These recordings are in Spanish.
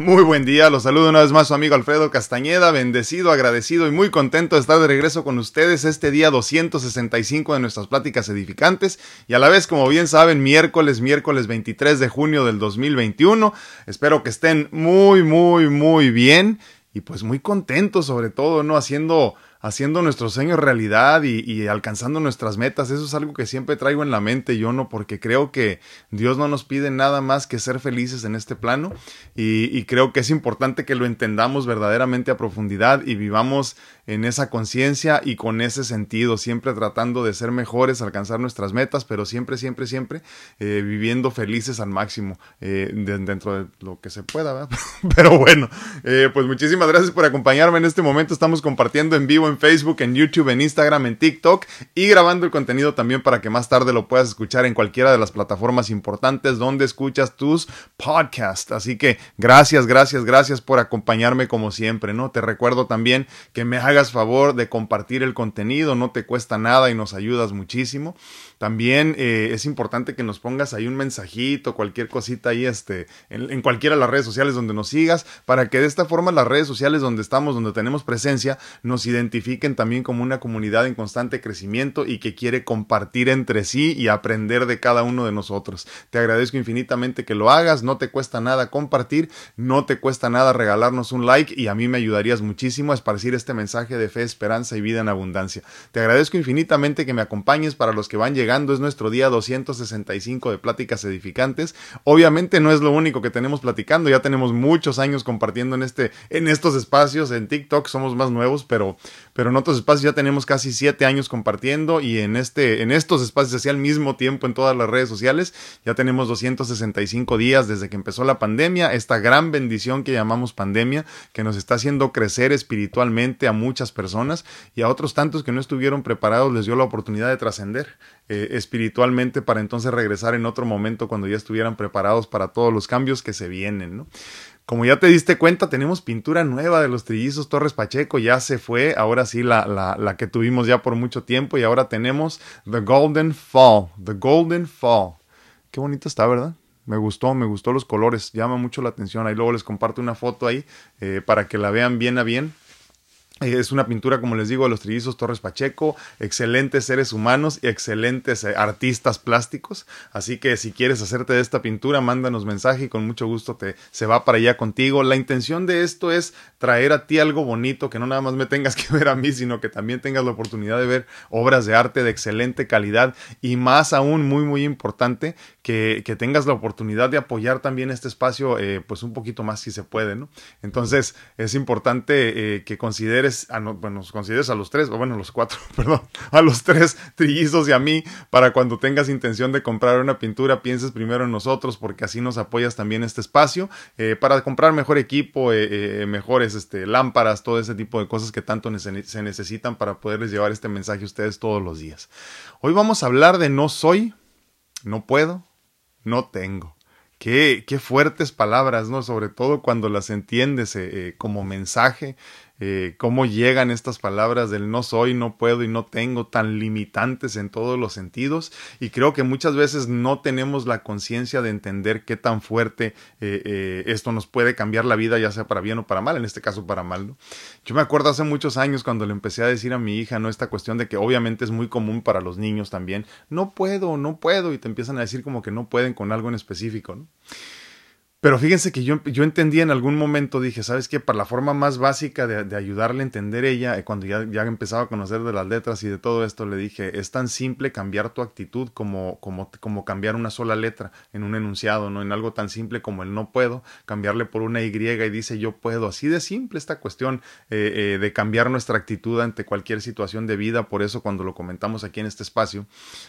Muy buen día, los saludo una vez más su amigo Alfredo Castañeda, bendecido, agradecido y muy contento de estar de regreso con ustedes este día 265 de nuestras pláticas edificantes y a la vez, como bien saben, miércoles, miércoles 23 de junio del 2021. Espero que estén muy, muy, muy bien y pues muy contentos sobre todo, ¿no? Haciendo haciendo nuestros sueños realidad y, alcanzando nuestras metas. Eso es algo que siempre traigo en la mente yo, ¿no? Porque creo que Dios no nos pide nada más que ser felices en este plano y, y creo que es importante que lo entendamos verdaderamente a profundidad y vivamos en esa conciencia y con ese sentido, siempre tratando de ser mejores, alcanzar nuestras metas, pero siempre, siempre, siempre eh, viviendo felices al máximo eh, dentro de lo que se pueda, ¿verdad? pero bueno, eh, pues muchísimas gracias por acompañarme en este momento. Estamos compartiendo en vivo en Facebook, en YouTube, en Instagram, en TikTok y grabando el contenido también para que más tarde lo puedas escuchar en cualquiera de las plataformas importantes donde escuchas tus podcasts. Así que gracias, gracias, gracias por acompañarme como siempre, ¿no? Te recuerdo también que me hagas favor de compartir el contenido, no te cuesta nada y nos ayudas muchísimo. También eh, es importante que nos pongas ahí un mensajito, cualquier cosita ahí este, en, cualquiera de las redes sociales donde nos sigas, para que de esta forma las redes sociales donde estamos, donde tenemos presencia, nos identifiquen también como una comunidad en constante crecimiento y que quiere compartir entre sí y aprender de cada uno de nosotros. Te agradezco infinitamente que lo hagas, no te cuesta nada compartir, no te cuesta nada regalarnos un like y a mí me ayudarías muchísimo a esparcir este mensaje de fe, esperanza y vida en abundancia. Te agradezco infinitamente que me acompañes para los que van llegando es nuestro día 265 de pláticas edificantes. Obviamente no es lo único que tenemos platicando, ya tenemos muchos años compartiendo en este en estos espacios en TikTok, somos más nuevos, pero pero en otros espacios ya tenemos casi siete años compartiendo y en este en estos espacios así al mismo tiempo en todas las redes sociales ya tenemos 265 días desde que empezó la pandemia, esta gran bendición que llamamos pandemia que nos está haciendo crecer espiritualmente a muchas personas y a otros tantos que no estuvieron preparados les dio la oportunidad de trascender. Eh, espiritualmente para entonces regresar en otro momento cuando ya estuvieran preparados para todos los cambios que se vienen, ¿no? Como ya te diste cuenta, tenemos pintura nueva de los trillizos Torres Pacheco, ya se fue, ahora sí la, la, que tuvimos ya por mucho tiempo y ahora tenemos The Golden Fall, The Golden Fall. Qué bonito está, ¿verdad? Me gustó, me gustó los colores, llama mucho la atención. Ahí luego les comparto una foto ahí eh, para que la vean bien a bien. Es una pintura, como les digo, de los trillizos Torres Pacheco, excelentes seres humanos y excelentes eh, artistas plásticos. Así que si quieres hacerte de esta pintura, mándanos mensaje y con mucho gusto te se va para allá contigo. La intención de esto es traer a ti algo bonito, que no nada más me tengas que ver a mí, sino que también tengas la oportunidad de ver obras de arte de excelente calidad y más aún, muy, muy importante, que, tengas la oportunidad de apoyar también este espacio, eh, pues un poquito más si se puede, ¿no? Entonces es importante eh, que consideres a, bueno, consideres a los tres, o bueno, los cuatro, perdón, a los tres trillizos y a mí, para cuando tengas intención de comprar una pintura, pienses primero en nosotros, porque así nos apoyas también este espacio, eh, para comprar mejor equipo, mejores este, lámparas, todo ese tipo de cosas que tanto se necesitan para poderles llevar este mensaje a ustedes todos los días. Hoy vamos a hablar de no soy, no puedo, no tengo. Qué, qué, fuertes palabras, ¿no? Sobre todo cuando las entiendes como mensaje, eh, cómo llegan estas palabras del no soy, no puedo y no tengo tan limitantes en todos los sentidos y creo que muchas veces no tenemos la conciencia de entender qué tan fuerte eh, eh, esto nos puede cambiar la vida ya sea para bien o para mal, en este caso para mal. Yo me acuerdo hace muchos años cuando le empecé a decir a mi hija no esta cuestión de que obviamente es muy común para los niños también, no puedo, no puedo y te empiezan a decir como que no pueden con algo en específico. ¿no? Pero fíjense que yo, yo entendí en algún momento, dije, ¿sabes qué? Para la forma más básica de, ayudarle a entender ella, eh, cuando ya, ya empezaba a conocer de las letras y de todo esto, le dije, es tan simple cambiar tu actitud como, como, como cambiar una sola letra en un enunciado, ¿no? En algo tan simple como el no puedo, cambiarle por una Y y dice yo puedo. Así de simple esta cuestión eh, eh, de cambiar nuestra actitud ante cualquier situación de vida. Por eso cuando lo comentamos aquí en este espacio,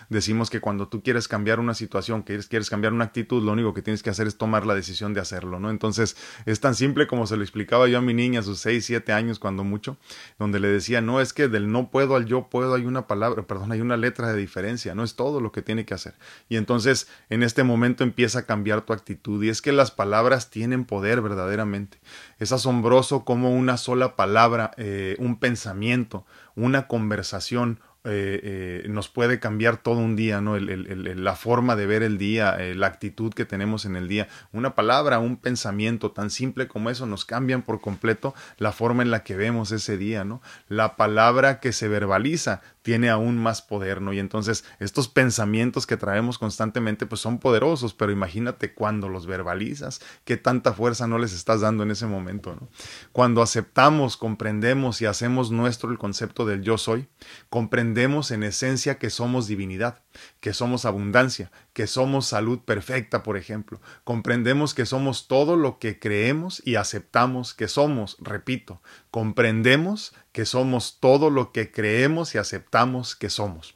decimos que cuando tú quieres cambiar una situación, que quieres cambiar una actitud, lo único que tienes que hacer es tomar la decisión de hacerlo, ¿no? Entonces es tan simple como se lo explicaba yo a mi niña a sus 6, 7 años cuando mucho, donde le decía, no, es que del no puedo al yo puedo hay una palabra, perdón, hay una letra de diferencia, no es todo lo que tiene que hacer. Y entonces en este momento empieza a cambiar tu actitud y es que las palabras tienen poder verdaderamente. Es asombroso como una sola palabra, eh, un pensamiento, una conversación eh, eh, nos puede cambiar todo un día, ¿no? la forma de ver el día, eh, la actitud que tenemos en el día. Una palabra, un pensamiento tan simple como eso nos cambian por completo la forma en la que vemos ese día, ¿no? La palabra que se verbaliza tiene aún más poder, ¿no? Y entonces estos pensamientos que traemos constantemente pues son poderosos, pero imagínate cuando los verbalizas, qué tanta fuerza no les estás dando en ese momento, ¿no? Cuando aceptamos, comprendemos y hacemos nuestro el concepto del yo soy, comprendemos en esencia que somos divinidad, que somos abundancia, que somos salud perfecta, por ejemplo. Comprendemos que somos todo lo que creemos y aceptamos que somos, repito, comprendemos que somos todo lo que creemos y aceptamos que somos.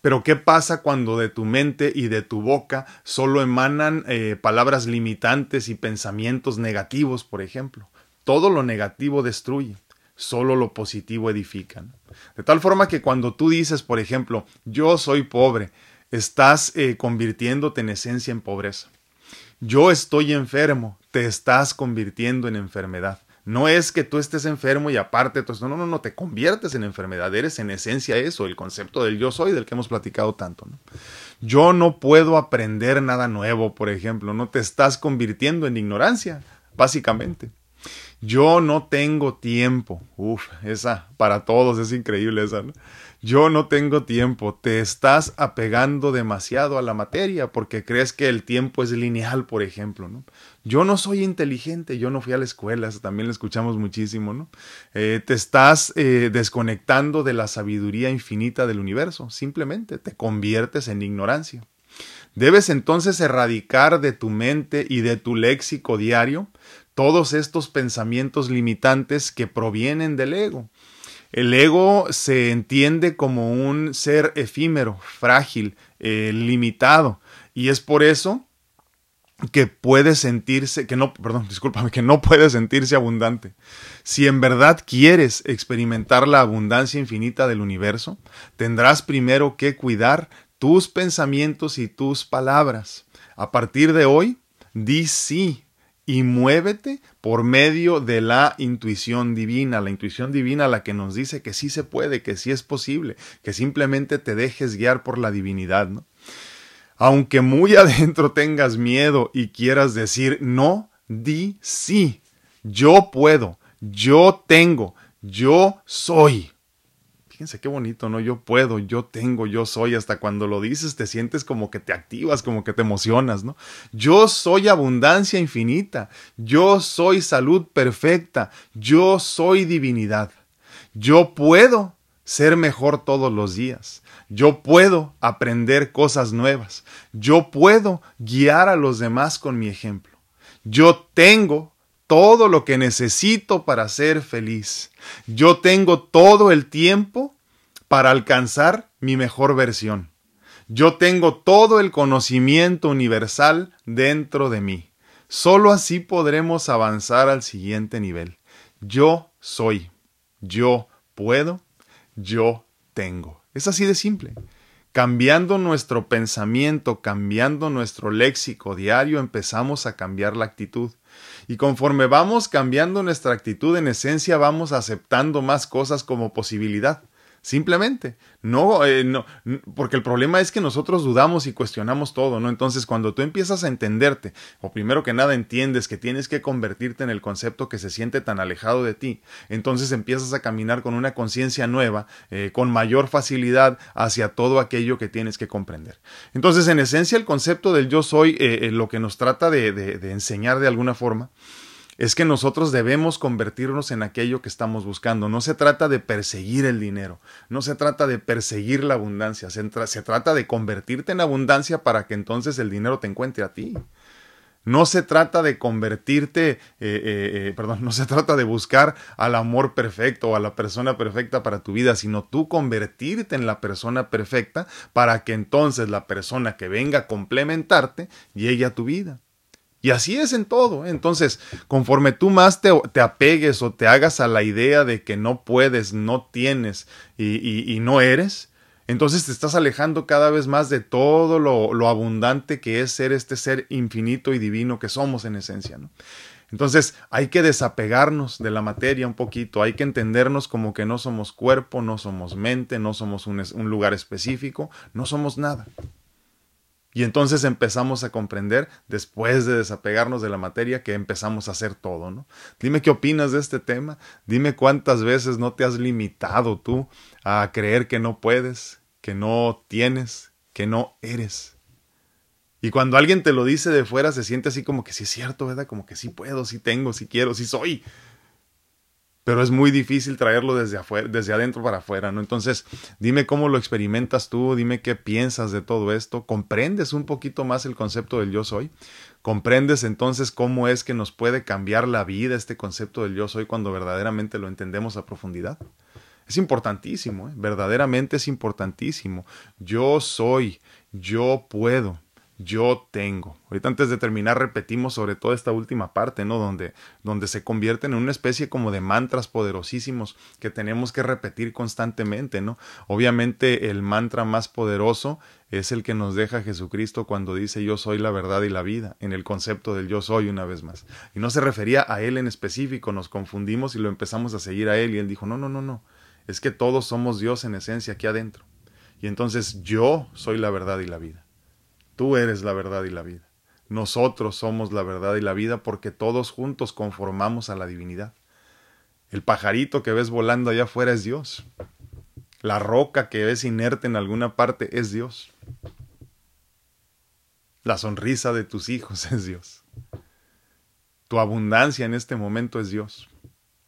Pero ¿qué pasa cuando de tu mente y de tu boca solo emanan eh, palabras limitantes y pensamientos negativos, por ejemplo? Todo lo negativo destruye, solo lo positivo edifica. De tal forma que cuando tú dices, por ejemplo, yo soy pobre, estás eh, convirtiéndote en esencia en pobreza. Yo estoy enfermo, te estás convirtiendo en enfermedad. No es que tú estés enfermo y aparte, entonces, no, no, no, te conviertes en enfermedad, eres en esencia eso, el concepto del yo soy del que hemos platicado tanto. Yo no puedo aprender nada nuevo, por ejemplo, no te estás convirtiendo en ignorancia, básicamente. Yo no tengo tiempo. Uf, esa para todos es increíble esa. ¿no? Yo no tengo tiempo. Te estás apegando demasiado a la materia porque crees que el tiempo es lineal, por ejemplo. ¿no? Yo no soy inteligente, yo no fui a la escuela, eso también lo escuchamos muchísimo, ¿no? Eh, te estás eh, desconectando de la sabiduría infinita del universo, simplemente te conviertes en ignorancia. Debes entonces erradicar de tu mente y de tu léxico diario todos estos pensamientos limitantes que provienen del ego. El ego se entiende como un ser efímero, frágil, eh, limitado, y es por eso que puede sentirse, que no, perdón, discúlpame, que no puede sentirse abundante. Si en verdad quieres experimentar la abundancia infinita del universo, tendrás primero que cuidar tus pensamientos y tus palabras. A partir de hoy, di sí y muévete por medio de la intuición divina, la intuición divina la que nos dice que sí se puede, que sí es posible, que simplemente te dejes guiar por la divinidad, ¿no? Aunque muy adentro tengas miedo y quieras decir no, di sí. Yo puedo, yo tengo, yo soy. Fíjense qué bonito, ¿no? Yo puedo, yo tengo, yo soy. Hasta cuando lo dices te sientes como que te activas, como que te emocionas, ¿no? Yo soy abundancia infinita. Yo soy salud perfecta. Yo soy divinidad. Yo puedo ser mejor todos los días. Yo puedo aprender cosas nuevas. Yo puedo guiar a los demás con mi ejemplo. Yo tengo todo lo que necesito para ser feliz. Yo tengo todo el tiempo para alcanzar mi mejor versión. Yo tengo todo el conocimiento universal dentro de mí. Solo así podremos avanzar al siguiente nivel. Yo soy. Yo puedo. Yo tengo. Es así de simple. Cambiando nuestro pensamiento, cambiando nuestro léxico diario, empezamos a cambiar la actitud. Y conforme vamos cambiando nuestra actitud, en esencia vamos aceptando más cosas como posibilidad. Simplemente, no, eh, no, porque el problema es que nosotros dudamos y cuestionamos todo, ¿no? Entonces, cuando tú empiezas a entenderte, o primero que nada entiendes que tienes que convertirte en el concepto que se siente tan alejado de ti, entonces empiezas a caminar con una conciencia nueva, eh, con mayor facilidad hacia todo aquello que tienes que comprender. Entonces, en esencia, el concepto del yo soy, eh, lo que nos trata de enseñar de alguna forma, es que nosotros debemos convertirnos en aquello que estamos buscando. No se trata de perseguir el dinero, no se trata de perseguir la abundancia, se, trata de convertirte en abundancia para que entonces el dinero te encuentre a ti. No se trata de convertirte, eh, eh, eh, perdón, no se trata de buscar al amor perfecto o a la persona perfecta para tu vida, sino tú convertirte en la persona perfecta para que entonces la persona que venga a complementarte llegue a tu vida. Y así es en todo. ¿eh? Entonces, conforme tú más te, apegues o te hagas a la idea de que no puedes, no tienes y, no eres, entonces te estás alejando cada vez más de todo lo, abundante que es ser este ser infinito y divino que somos en esencia. Entonces hay que desapegarnos de la materia un poquito, hay que entendernos como que no somos cuerpo, no somos mente, no somos un lugar específico, no somos nada. Y entonces empezamos a comprender, después de desapegarnos de la materia, que empezamos a hacer todo, ¿no? Dime qué opinas de este tema, dime cuántas veces no te has limitado tú a creer que no puedes, que no tienes, que no eres. Y cuando alguien te lo dice de fuera, se siente así como que sí es cierto, ¿verdad? Como que sí puedo, sí tengo, sí quiero, sí soy pero es muy difícil traerlo desde afuera, desde adentro para afuera, ¿no? Entonces, dime cómo lo experimentas tú, dime qué piensas de todo esto, comprendes un poquito más el concepto del yo soy, comprendes entonces cómo es que nos puede cambiar la vida este concepto del yo soy cuando verdaderamente lo entendemos a profundidad. Es importantísimo, ¿eh? verdaderamente es importantísimo. Yo soy, yo puedo yo tengo. Ahorita antes de terminar repetimos sobre toda esta última parte, ¿no? Donde, donde se convierten en una especie como de mantras poderosísimos que tenemos que repetir constantemente, ¿no? Obviamente el mantra más poderoso es el que nos deja Jesucristo cuando dice yo soy la verdad y la vida, en el concepto del yo soy una vez más. Y no se refería a él en específico, nos confundimos y lo empezamos a seguir a él y él dijo, no, no, no, no, es que todos somos Dios en esencia aquí adentro. Y entonces yo soy la verdad y la vida. Tú eres la verdad y la vida. Nosotros somos la verdad y la vida porque todos juntos conformamos a la divinidad. El pajarito que ves volando allá afuera es Dios. La roca que ves inerte en alguna parte es Dios. La sonrisa de tus hijos es Dios. Tu abundancia en este momento es Dios.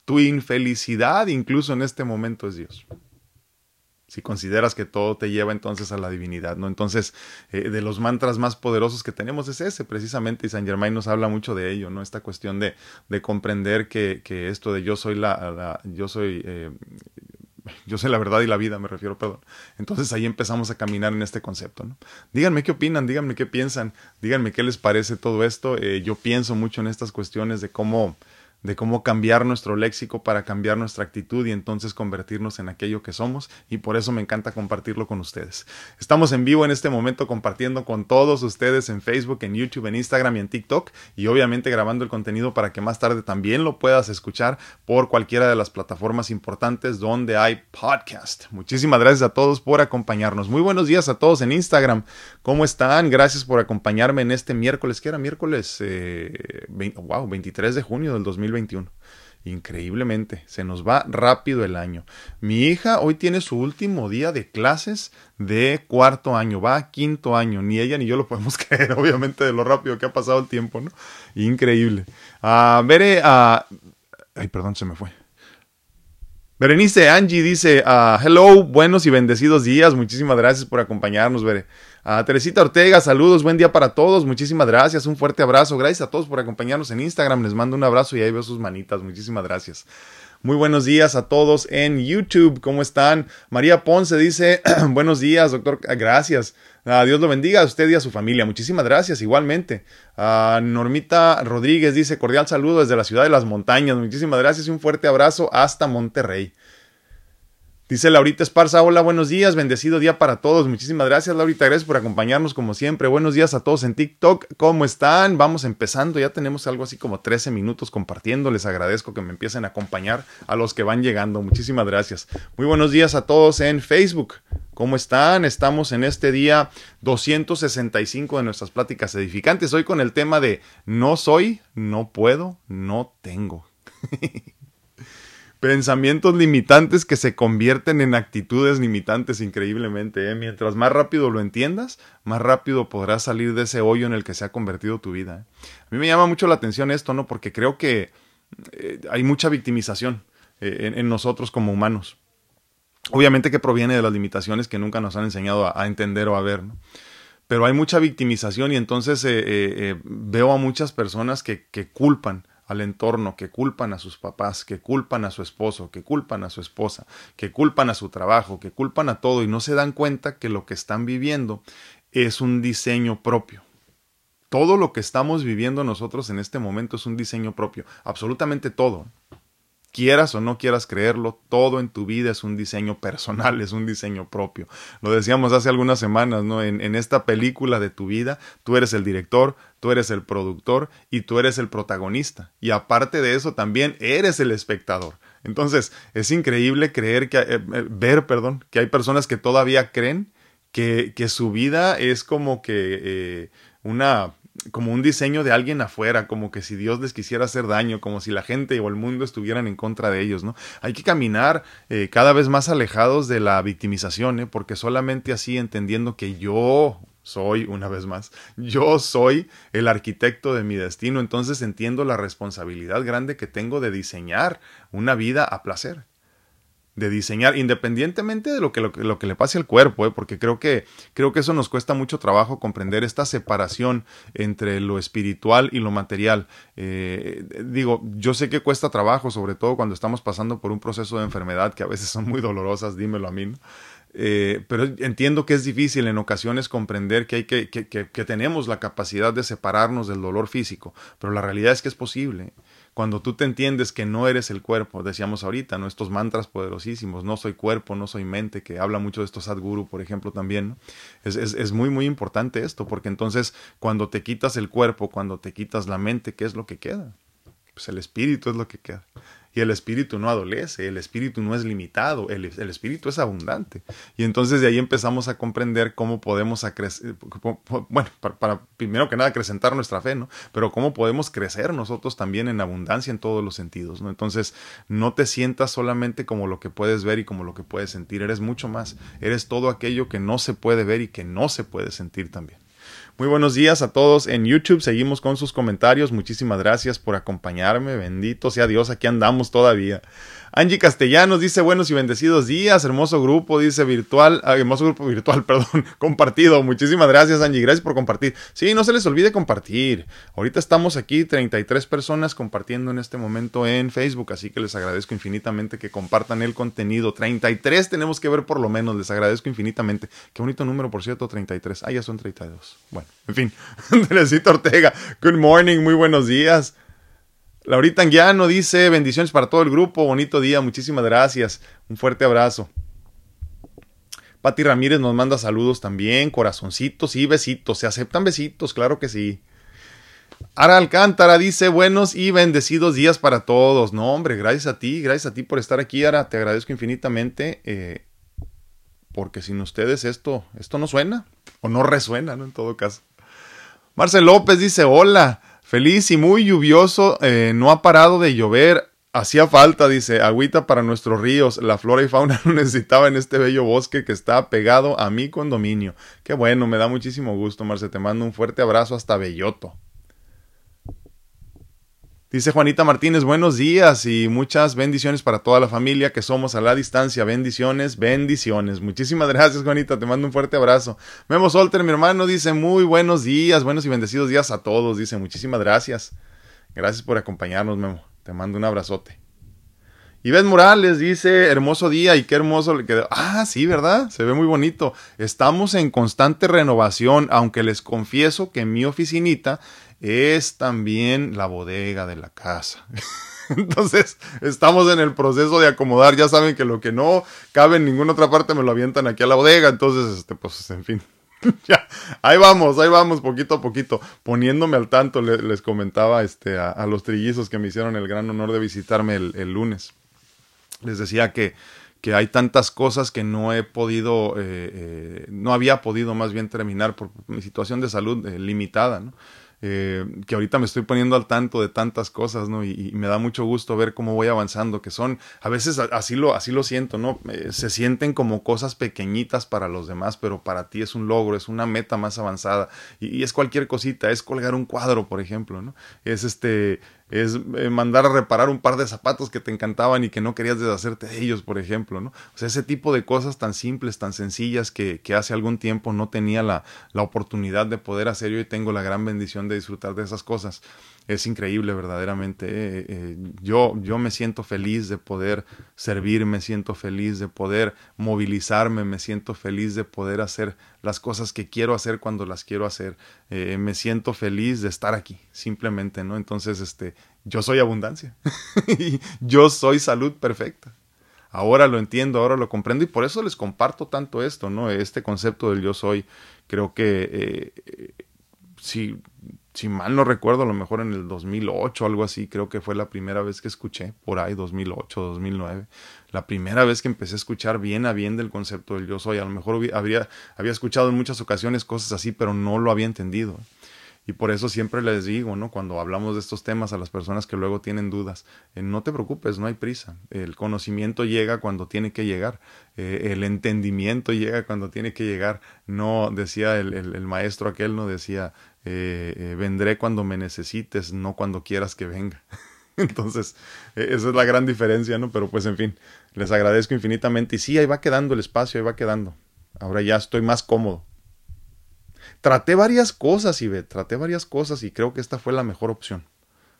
Tu infelicidad incluso en este momento es Dios si consideras que todo te lleva entonces a la divinidad, ¿no? Entonces, eh, de los mantras más poderosos que tenemos es ese, precisamente, y San Germain nos habla mucho de ello, ¿no? Esta cuestión de, de comprender que, que, esto de yo soy la, yo soy, eh, yo soy la verdad y la vida, me refiero, perdón. Entonces ahí empezamos a caminar en este concepto, ¿no? Díganme qué opinan, díganme qué piensan, díganme qué les parece todo esto. Eh, yo pienso mucho en estas cuestiones de cómo de cómo cambiar nuestro léxico para cambiar nuestra actitud y entonces convertirnos en aquello que somos y por eso me encanta compartirlo con ustedes. Estamos en vivo en este momento compartiendo con todos ustedes en Facebook, en YouTube, en Instagram y en TikTok y obviamente grabando el contenido para que más tarde también lo puedas escuchar por cualquiera de las plataformas importantes donde hay podcast. Muchísimas gracias a todos por acompañarnos. Muy buenos días a todos en Instagram. ¿Cómo están? Gracias por acompañarme en este miércoles, que era miércoles, eh, wow, 23 de junio del 2020 2021. Increíblemente, se nos va rápido el año. Mi hija hoy tiene su último día de clases de cuarto año, va a quinto año. Ni ella ni yo lo podemos creer, obviamente, de lo rápido que ha pasado el tiempo, ¿no? Increíble. a veré a. Ay, perdón, se me fue. Berenice Angie dice, uh, hello, buenos y bendecidos días, muchísimas gracias por acompañarnos, Bere. A Teresita Ortega, saludos, buen día para todos, muchísimas gracias, un fuerte abrazo, gracias a todos por acompañarnos en Instagram, les mando un abrazo y ahí veo sus manitas, muchísimas gracias. Muy buenos días a todos en YouTube, ¿cómo están? María Ponce dice, buenos días, doctor, gracias. Dios lo bendiga a usted y a su familia. Muchísimas gracias, igualmente. Normita Rodríguez dice, cordial saludo desde la ciudad de las montañas. Muchísimas gracias y un fuerte abrazo hasta Monterrey. Dice Laurita Esparza, hola, buenos días, bendecido día para todos. Muchísimas gracias, Laurita, gracias por acompañarnos como siempre. Buenos días a todos en TikTok, ¿cómo están? Vamos empezando, ya tenemos algo así como 13 minutos compartiendo. Les agradezco que me empiecen a acompañar a los que van llegando. Muchísimas gracias. Muy buenos días a todos en Facebook. ¿Cómo están? Estamos en este día 265 de nuestras pláticas edificantes. Hoy con el tema de no soy, no puedo, no tengo. Pensamientos limitantes que se convierten en actitudes limitantes increíblemente. ¿eh? Mientras más rápido lo entiendas, más rápido podrás salir de ese hoyo en el que se ha convertido tu vida. ¿eh? A mí me llama mucho la atención esto, ¿no? Porque creo que eh, hay mucha victimización en, nosotros como humanos. Obviamente que proviene de las limitaciones que nunca nos han enseñado a, entender o a ver, ¿no? Pero hay mucha victimización y entonces veo a muchas personas que, que culpan al entorno, que culpan a sus papás, que culpan a su esposo, que culpan a su esposa, que culpan a su trabajo, que culpan a todo y no se dan cuenta que lo que están viviendo es un diseño propio. Todo lo que estamos viviendo nosotros en este momento es un diseño propio, absolutamente todo. Quieras o no quieras creerlo, todo en tu vida es un diseño personal, es un diseño propio. Lo decíamos hace algunas semanas, ¿no? En, esta película de tu vida, tú eres el director, tú eres el productor y tú eres el protagonista. Y aparte de eso, también eres el espectador. Entonces, es increíble creer que, eh, eh, ver, perdón, que hay personas que todavía creen que, que su vida es como que eh, una como un diseño de alguien afuera, como que si Dios les quisiera hacer daño, como si la gente o el mundo estuvieran en contra de ellos, ¿no? Hay que caminar eh, cada vez más alejados de la victimización, ¿eh? porque solamente así entendiendo que yo soy, una vez más, yo soy el arquitecto de mi destino, entonces entiendo la responsabilidad grande que tengo de diseñar una vida a placer de diseñar, independientemente de lo que, lo, que le pase al cuerpo, ¿eh? porque creo que, creo que eso nos cuesta mucho trabajo comprender esta separación entre lo espiritual y lo material. Eh, digo, yo sé que cuesta trabajo, sobre todo cuando estamos pasando por un proceso de enfermedad que a veces son muy dolorosas, dímelo a mí. Eh, pero entiendo que es difícil en ocasiones comprender que, hay que, que, que tenemos la capacidad de separarnos del dolor físico, pero la realidad es que es posible cuando tú te entiendes que no eres el cuerpo, decíamos ahorita, ¿no? Estos mantras poderosísimos, no soy cuerpo, no soy mente, que habla mucho de estos Sadhguru, por ejemplo, también, es, es, es, muy, muy importante esto, porque entonces cuando te quitas el cuerpo, cuando te quitas la mente, ¿qué es lo que queda? Pues el espíritu es lo que queda. Y el espíritu no adolece, el espíritu no es limitado, el, espíritu es abundante. Y entonces de ahí empezamos a comprender cómo podemos, bueno, para, para, primero que nada acrecentar nuestra fe, ¿no? Pero cómo podemos crecer nosotros también en abundancia en todos los sentidos, ¿no? Entonces no te sientas solamente como lo que puedes ver y como lo que puedes sentir, eres mucho más, eres todo aquello que no se puede ver y que no se puede sentir también. Muy buenos días a todos en YouTube. Seguimos con sus comentarios. Muchísimas gracias por acompañarme. Bendito sea Dios, aquí andamos todavía. Angie Castellanos dice buenos y bendecidos días, hermoso grupo, dice virtual, ah, hermoso grupo virtual, perdón, compartido. Muchísimas gracias Angie, gracias por compartir. Sí, no se les olvide compartir. Ahorita estamos aquí 33 personas compartiendo en este momento en Facebook, así que les agradezco infinitamente que compartan el contenido. 33 tenemos que ver por lo menos, les agradezco infinitamente. Qué bonito número, por cierto, 33. Ah, ya son 32. Bueno, en fin. Teresita Ortega, good morning, muy buenos días. Laurita Anguiano dice bendiciones para todo el grupo, bonito día, muchísimas gracias, un fuerte abrazo. Pati Ramírez nos manda saludos también, corazoncitos y besitos, se aceptan besitos, claro que sí. Ara Alcántara dice buenos y bendecidos días para todos. No, hombre, gracias a ti, gracias a ti por estar aquí, Ara, te agradezco infinitamente, eh, porque sin ustedes esto, esto no suena, o no resuena, ¿no? En todo caso. Marcel López dice hola. Feliz y muy lluvioso, eh, no ha parado de llover. Hacía falta, dice, agüita para nuestros ríos. La flora y fauna lo necesitaba en este bello bosque que está pegado a mi condominio. Qué bueno, me da muchísimo gusto, Marce. Te mando un fuerte abrazo hasta Belloto. Dice Juanita Martínez, buenos días y muchas bendiciones para toda la familia que somos a la distancia. Bendiciones, bendiciones. Muchísimas gracias, Juanita. Te mando un fuerte abrazo. Memo Solter, mi hermano, dice muy buenos días, buenos y bendecidos días a todos. Dice muchísimas gracias. Gracias por acompañarnos, Memo. Te mando un abrazote. Y Ben Morales dice, hermoso día y qué hermoso le quedó. Ah, sí, ¿verdad? Se ve muy bonito. Estamos en constante renovación, aunque les confieso que mi oficinita es también la bodega de la casa. Entonces, estamos en el proceso de acomodar. Ya saben que lo que no cabe en ninguna otra parte me lo avientan aquí a la bodega. Entonces, este, pues, en fin. ya, ahí vamos, ahí vamos, poquito a poquito, poniéndome al tanto. les comentaba este, a, los trillizos que me hicieron el gran honor de visitarme el, el lunes. Les decía que, que hay tantas cosas que no he podido, eh, eh, no había podido más bien terminar por mi situación de salud eh, limitada, ¿no? Eh, que ahorita me estoy poniendo al tanto de tantas cosas, ¿no? Y, me da mucho gusto ver cómo voy avanzando, que son, a veces así lo, así lo siento, ¿no? Eh, se sienten como cosas pequeñitas para los demás, pero para ti es un logro, es una meta más avanzada. Y es cualquier cosita, es colgar un cuadro, por ejemplo, ¿no? Es este, es eh, mandar a reparar un par de zapatos que te encantaban y que no querías deshacerte de ellos, por ejemplo, ¿no? O sea, ese tipo de cosas tan simples, tan sencillas que, hace algún tiempo no tenía la, la oportunidad de poder hacer y hoy tengo la gran bendición de disfrutar de esas cosas es increíble verdaderamente. Eh, eh, yo, yo me siento feliz de poder servir, me siento feliz de poder movilizarme, me siento feliz de poder hacer las cosas que quiero hacer cuando las quiero hacer. Eh, me siento feliz de estar aquí, simplemente, ¿no? Entonces, este, yo soy abundancia. yo soy salud perfecta. Ahora lo entiendo, ahora lo comprendo y por eso les comparto tanto esto, ¿no? Este concepto del yo soy. Creo que si, si mal no recuerdo, a lo mejor en el 2008 o algo así, creo que fue la primera vez que escuché, por ahí 2008, 2009, la primera vez que empecé a escuchar bien a bien del concepto del yo soy. A lo mejor habría, había escuchado en muchas ocasiones cosas así, pero no lo había entendido. Y por eso siempre les digo, ¿no? Cuando hablamos de estos temas a las personas que luego tienen dudas, eh, no te preocupes, no hay prisa. El conocimiento llega cuando tiene que llegar. Eh, el entendimiento llega cuando tiene que llegar. No, decía el, el, maestro aquel, no decía, eh, vendré cuando me necesites, no cuando quieras que venga. Entonces, esa es la gran diferencia, ¿no? Pero pues en fin, les agradezco infinitamente. Y sí, ahí va quedando el espacio, ahí va quedando. Ahora ya estoy más cómodo traté varias cosas, y traté varias cosas y creo que esta fue la mejor opción.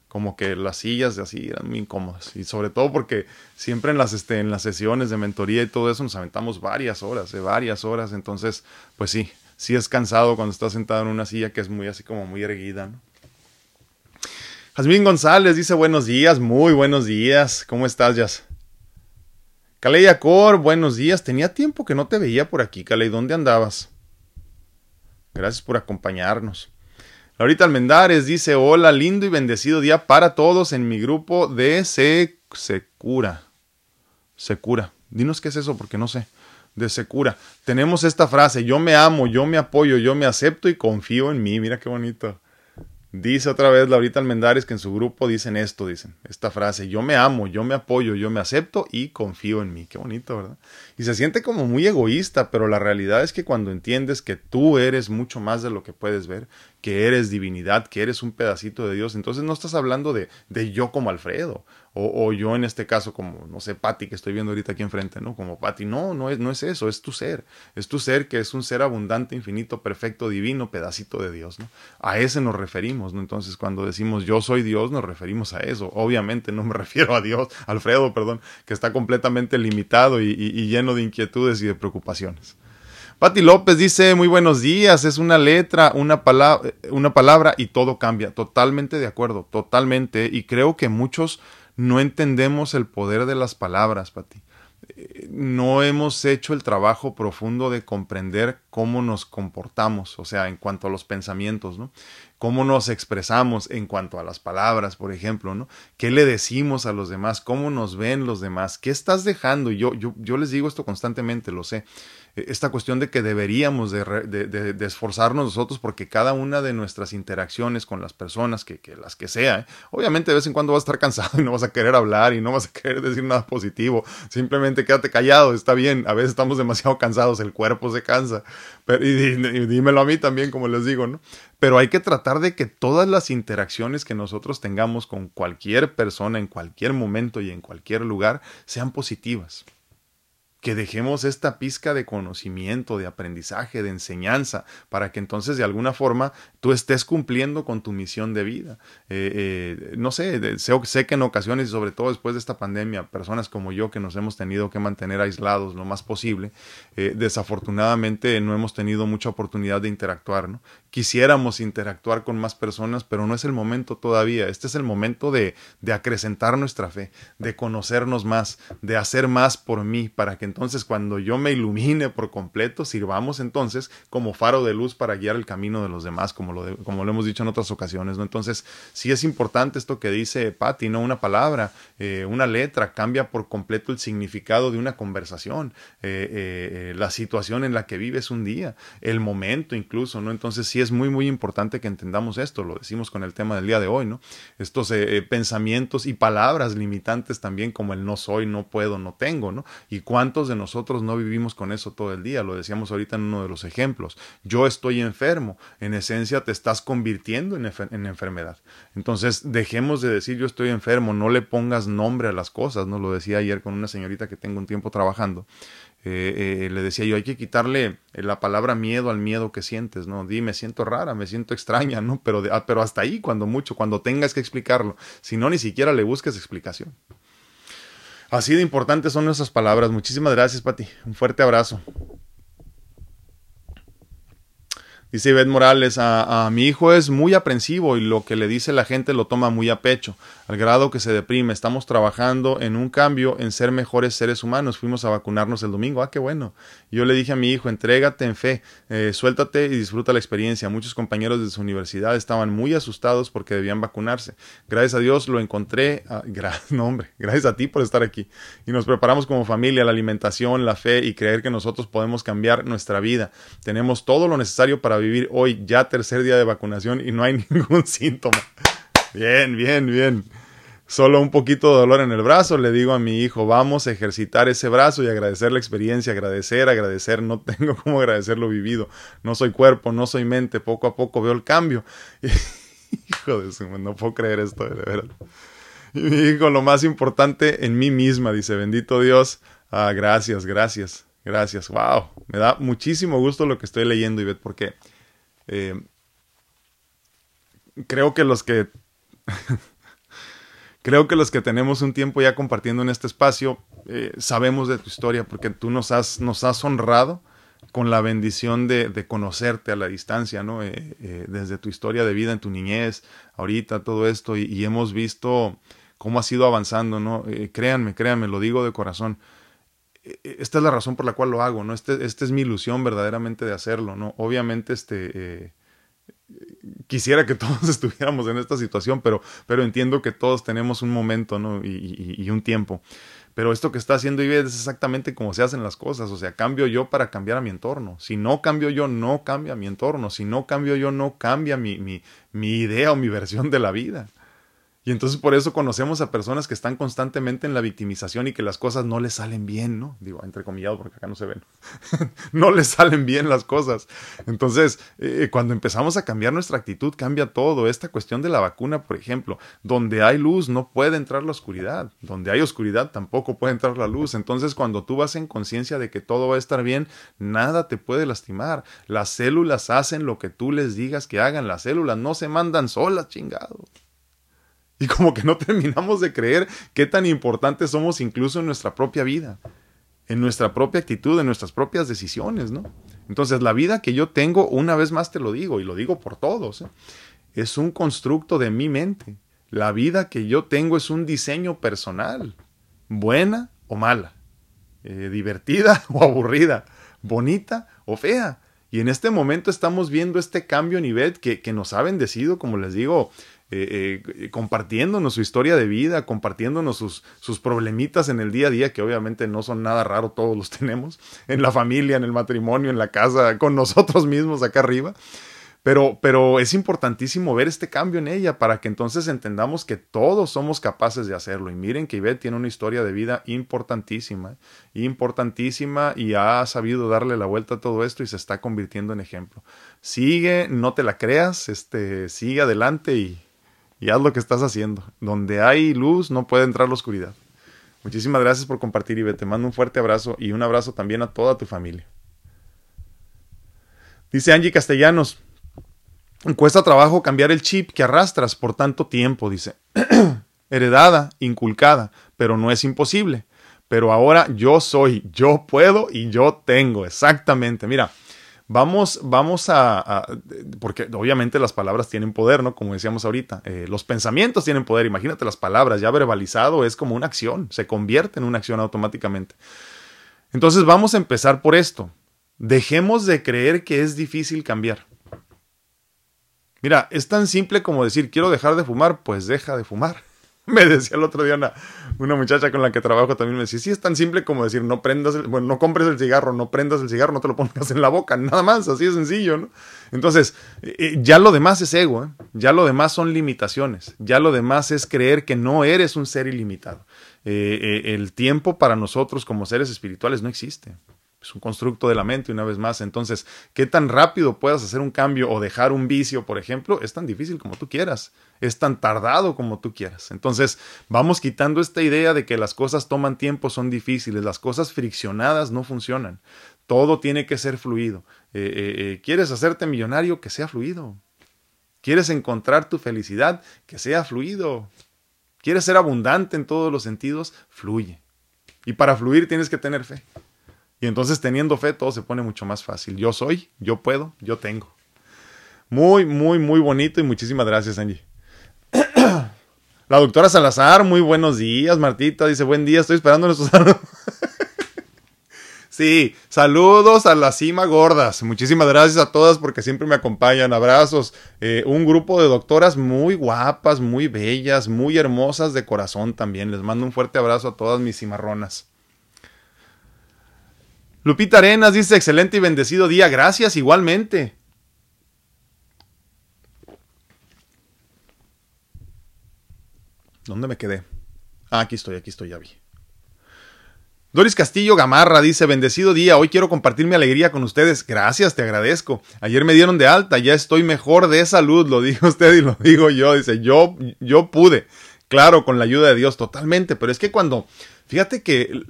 Como que las sillas de así eran muy incómodas. Y sobre todo porque siempre en las, este, en las sesiones de mentoría y todo eso nos aventamos varias horas, de varias horas. Entonces, pues sí, sí es cansado cuando estás sentado en una silla que es muy así como muy erguida, ¿no? Jazmín González dice buenos días, muy buenos días. ¿Cómo estás, Jazz? Caley Acor, buenos días. Tenía tiempo que no te veía por aquí, Caley. ¿Dónde andabas? Gracias por acompañarnos. Laurita Almendares dice, hola, lindo y bendecido día para todos en mi grupo de Se Secura. Secura. Dinos qué es eso porque no sé. De Secura. Tenemos esta frase, yo me amo, yo me apoyo, yo me acepto y confío en mí. Mira qué bonito. Dice otra vez Laurita Almendares que en su grupo dicen esto, dicen esta frase, yo me amo, yo me apoyo, yo me acepto y confío en mí. Qué bonito, ¿verdad? Y se siente como muy egoísta, pero la realidad es que cuando entiendes que tú eres mucho más de lo que puedes ver, que eres divinidad, que eres un pedacito de Dios, entonces no estás hablando de, de yo como Alfredo o, yo en este caso como, no sé, Patti, que estoy viendo ahorita aquí enfrente, ¿no? Como Patti, no, no es, no es eso, es tu ser, es tu ser que es un ser abundante, infinito, perfecto, divino, pedacito de Dios, ¿no? A ese nos referimos, ¿no? Entonces cuando decimos yo soy Dios, nos referimos a eso. Obviamente no me refiero a Dios, Alfredo, perdón, que está completamente limitado y, y lleno de inquietudes y de preocupaciones. Patti López dice, muy buenos días, es una letra, una, palabra, una palabra y todo cambia. Totalmente de acuerdo, totalmente. Y creo que muchos no entendemos el poder de las palabras, Pati. Eh, no hemos hecho el trabajo profundo de comprender cómo nos comportamos, o sea, en cuanto a los pensamientos, ¿no? Cómo nos expresamos en cuanto a las palabras, por ejemplo, ¿no? ¿Qué le decimos a los demás? ¿Cómo nos ven los demás? ¿Qué estás dejando? Yo, yo, yo les digo esto constantemente, lo sé esta cuestión de que deberíamos de, esforzarnos nosotros porque cada una de nuestras interacciones con las personas, que, las que sea, ¿eh? obviamente de vez en cuando vas a estar cansado y no vas a querer hablar y no vas a querer decir nada positivo, simplemente quédate callado, está bien, a veces estamos demasiado cansados, el cuerpo se cansa, pero, y, dímelo a mí también, como les digo, ¿no? Pero hay que tratar de que todas las interacciones que nosotros tengamos con cualquier persona en cualquier momento y en cualquier lugar sean positivas que dejemos esta pizca de conocimiento, de aprendizaje, de enseñanza, para que entonces de alguna forma tú estés cumpliendo con tu misión de vida. Eh, eh, no sé, sé, que en ocasiones, y sobre todo después de esta pandemia, personas como yo que nos hemos tenido que mantener aislados lo más posible, eh, desafortunadamente no hemos tenido mucha oportunidad de interactuar. ¿no? Quisiéramos interactuar con más personas, pero no es el momento todavía. Este es el momento de, de acrecentar nuestra fe, de conocernos más, de hacer más por mí, para que entonces cuando yo me ilumine por completo, sirvamos entonces como faro de luz para guiar el camino de los demás, como lo, como lo hemos dicho en otras ocasiones, ¿no? Entonces, sí es importante esto que dice Patti, ¿no? Una palabra, eh, una letra cambia por completo el significado de una conversación, eh, eh, la situación en la que vives un día, el momento incluso, ¿no? Entonces, sí es muy, muy importante que entendamos esto, lo decimos con el tema del día de hoy, ¿no? Estos pensamientos y palabras limitantes también como el no soy, no puedo, no tengo, ¿no? Y de nosotros no vivimos con eso todo el día? Lo decíamos ahorita en uno de los ejemplos. Yo estoy enfermo. En esencia te estás convirtiendo en, enfermedad. Entonces dejemos de decir yo estoy enfermo. No le pongas nombre a las cosas. No lo decía ayer con una señorita que tengo un tiempo trabajando. Eh, eh, le decía yo, hay que quitarle la palabra miedo al miedo que sientes, ¿no? Di, me siento rara, me siento extraña, ¿no? Pero, ah, pero hasta ahí, cuando mucho, cuando tengas que explicarlo. Si no, ni siquiera le busques explicación. Así de importantes son nuestras palabras. Muchísimas gracias, Pati. Un fuerte abrazo. Dice Ivette Morales, a, mi hijo es muy aprensivo y lo que le dice la gente lo toma muy a pecho. Al grado que se deprime. Estamos trabajando en un cambio, en ser mejores seres humanos. Fuimos a vacunarnos el domingo. Ah, qué bueno. Yo le dije a mi hijo, entrégate en fe, eh, suéltate y disfruta la experiencia. Muchos compañeros de su universidad estaban muy asustados porque debían vacunarse. Gracias a Dios lo encontré. Ah, no, hombre, gracias a ti por estar aquí. Y nos preparamos como familia, la alimentación, la fe y creer que nosotros podemos cambiar nuestra vida. Tenemos todo lo necesario para vivir hoy, ya tercer día de vacunación y no hay ningún síntoma. Bien, bien, bien. Solo un poquito de dolor en el brazo, le digo a mi hijo, vamos a ejercitar ese brazo y agradecer la experiencia, agradecer, agradecer, no tengo cómo agradecer lo vivido, no soy cuerpo, no soy mente, poco a poco veo el cambio. hijo de su, no puedo creer esto, de verdad. Y mi hijo, lo más importante en mí misma, dice, bendito Dios, ah, gracias, gracias, gracias, wow, me da muchísimo gusto lo que estoy leyendo, Ivette, porque eh, creo que los que creo que los que tenemos un tiempo ya compartiendo en este espacio eh, sabemos de tu historia porque tú nos has, nos has honrado con la bendición de, conocerte a la distancia, ¿no? Eh, eh, desde tu historia de vida en tu niñez, ahorita todo esto, y, hemos visto cómo has ido avanzando, ¿no? créanme, créanme, lo digo de corazón. Esta es la razón por la cual lo hago, ¿no? Este, esta es mi ilusión verdaderamente de hacerlo, ¿no? Obviamente, este, quisiera que todos estuviéramos en esta situación, pero, pero entiendo que todos tenemos un momento y, un tiempo. Pero esto que está haciendo Ibe es exactamente como se hacen las cosas. O sea, cambio yo para cambiar a mi entorno. Si no cambio yo, no cambia mi entorno. Si no cambio yo, no cambia mi idea o mi versión de la vida. Y entonces por eso conocemos a personas que están constantemente en la victimización y que las cosas no les salen bien, ¿no? Digo, entrecomillado porque acá no se ven. no les salen bien las cosas. Entonces, eh, cuando empezamos a cambiar nuestra actitud, cambia todo. Esta cuestión de la vacuna, por ejemplo, donde hay luz no puede entrar la oscuridad. Donde hay oscuridad tampoco puede entrar la luz. Entonces, cuando tú vas en conciencia de que todo va a estar bien, nada te puede lastimar. Las células hacen lo que tú les digas que hagan. Las células no se mandan solas, chingado. Y como que no terminamos de creer qué tan importantes somos incluso en nuestra propia vida, en nuestra propia actitud, en nuestras propias decisiones, ¿no? Entonces, la vida que yo tengo, una vez más te lo digo, y lo digo por todos, ¿eh? es un constructo de mi mente. La vida que yo tengo es un diseño personal, buena o mala, eh, divertida o aburrida, bonita o fea. Y en este momento estamos viendo este cambio a nivel que, que nos ha bendecido, como les digo, eh, eh, compartiéndonos su historia de vida, compartiéndonos sus, sus problemitas en el día a día, que obviamente no son nada raro, todos los tenemos, en la familia, en el matrimonio, en la casa, con nosotros mismos acá arriba. Pero, pero es importantísimo ver este cambio en ella para que entonces entendamos que todos somos capaces de hacerlo. Y miren que Ivette tiene una historia de vida importantísima, importantísima y ha sabido darle la vuelta a todo esto y se está convirtiendo en ejemplo. Sigue, no te la creas, este, sigue adelante y, y haz lo que estás haciendo. Donde hay luz no puede entrar la oscuridad. Muchísimas gracias por compartir, y Te mando un fuerte abrazo y un abrazo también a toda tu familia. Dice Angie Castellanos, cuesta trabajo cambiar el chip que arrastras por tanto tiempo, dice. Heredada, inculcada, pero no es imposible. Pero ahora yo soy, yo puedo y yo tengo, exactamente. Mira, Vamos, vamos a, porque obviamente las palabras tienen poder, ¿no? Como decíamos ahorita, eh, los pensamientos tienen poder. Imagínate las palabras, ya verbalizado es como una acción, se convierte en una acción automáticamente. Entonces vamos a empezar por esto. Dejemos de creer que es difícil cambiar. Mira, es tan simple como decir quiero dejar de fumar, pues deja de fumar. me decía el otro día una, una, muchacha con la que trabajo también me decía, sí, es tan simple como decir, no prendas, el, bueno, no compres el cigarro, no prendas el cigarro, no te lo pongas en la boca, nada más, así de sencillo, ¿no? Entonces, eh, eh, ya lo demás es ego, ¿eh? ya lo demás son limitaciones, ya lo demás es creer que no eres un ser ilimitado. el tiempo para nosotros como seres espirituales no existe es un constructo de la mente una vez más. Entonces, qué tan rápido puedas hacer un cambio o dejar un vicio, por ejemplo, es tan difícil como tú quieras, es tan tardado como tú quieras. Entonces, vamos quitando esta idea de que las cosas toman tiempo, son difíciles, las cosas friccionadas no funcionan. Todo tiene que ser fluido. Eh, eh, eh, ¿Quieres hacerte millonario? Que sea fluido. ¿Quieres encontrar tu felicidad? Que sea fluido. ¿Quieres ser abundante en todos los sentidos? Fluye. Y para fluir tienes que tener fe. Y entonces teniendo fe todo se pone mucho más fácil. Yo soy, yo puedo, yo tengo. Muy, muy, muy bonito y muchísimas gracias, Angie. La doctora Salazar, muy buenos días, Martita. Dice, buen día, estoy esperando nuestros saludos. sí, saludos a la cima gordas. Muchísimas gracias a todas porque siempre me acompañan. Abrazos. Eh, un grupo de doctoras muy guapas, muy bellas, muy hermosas de corazón también. Les mando un fuerte abrazo a todas mis cimarronas. Lupita Arenas dice, excelente y bendecido día. Gracias, igualmente. ¿Dónde me quedé? Ah, aquí estoy, aquí estoy, ya vi. Doris Castillo Gamarra dice, bendecido día, hoy quiero compartir mi alegría con ustedes. Gracias, te agradezco. Ayer me dieron de alta, ya estoy mejor de salud, lo dijo usted y lo digo yo. Dice, yo, yo pude. Claro, con la ayuda de Dios, totalmente. Pero es que cuando, fíjate que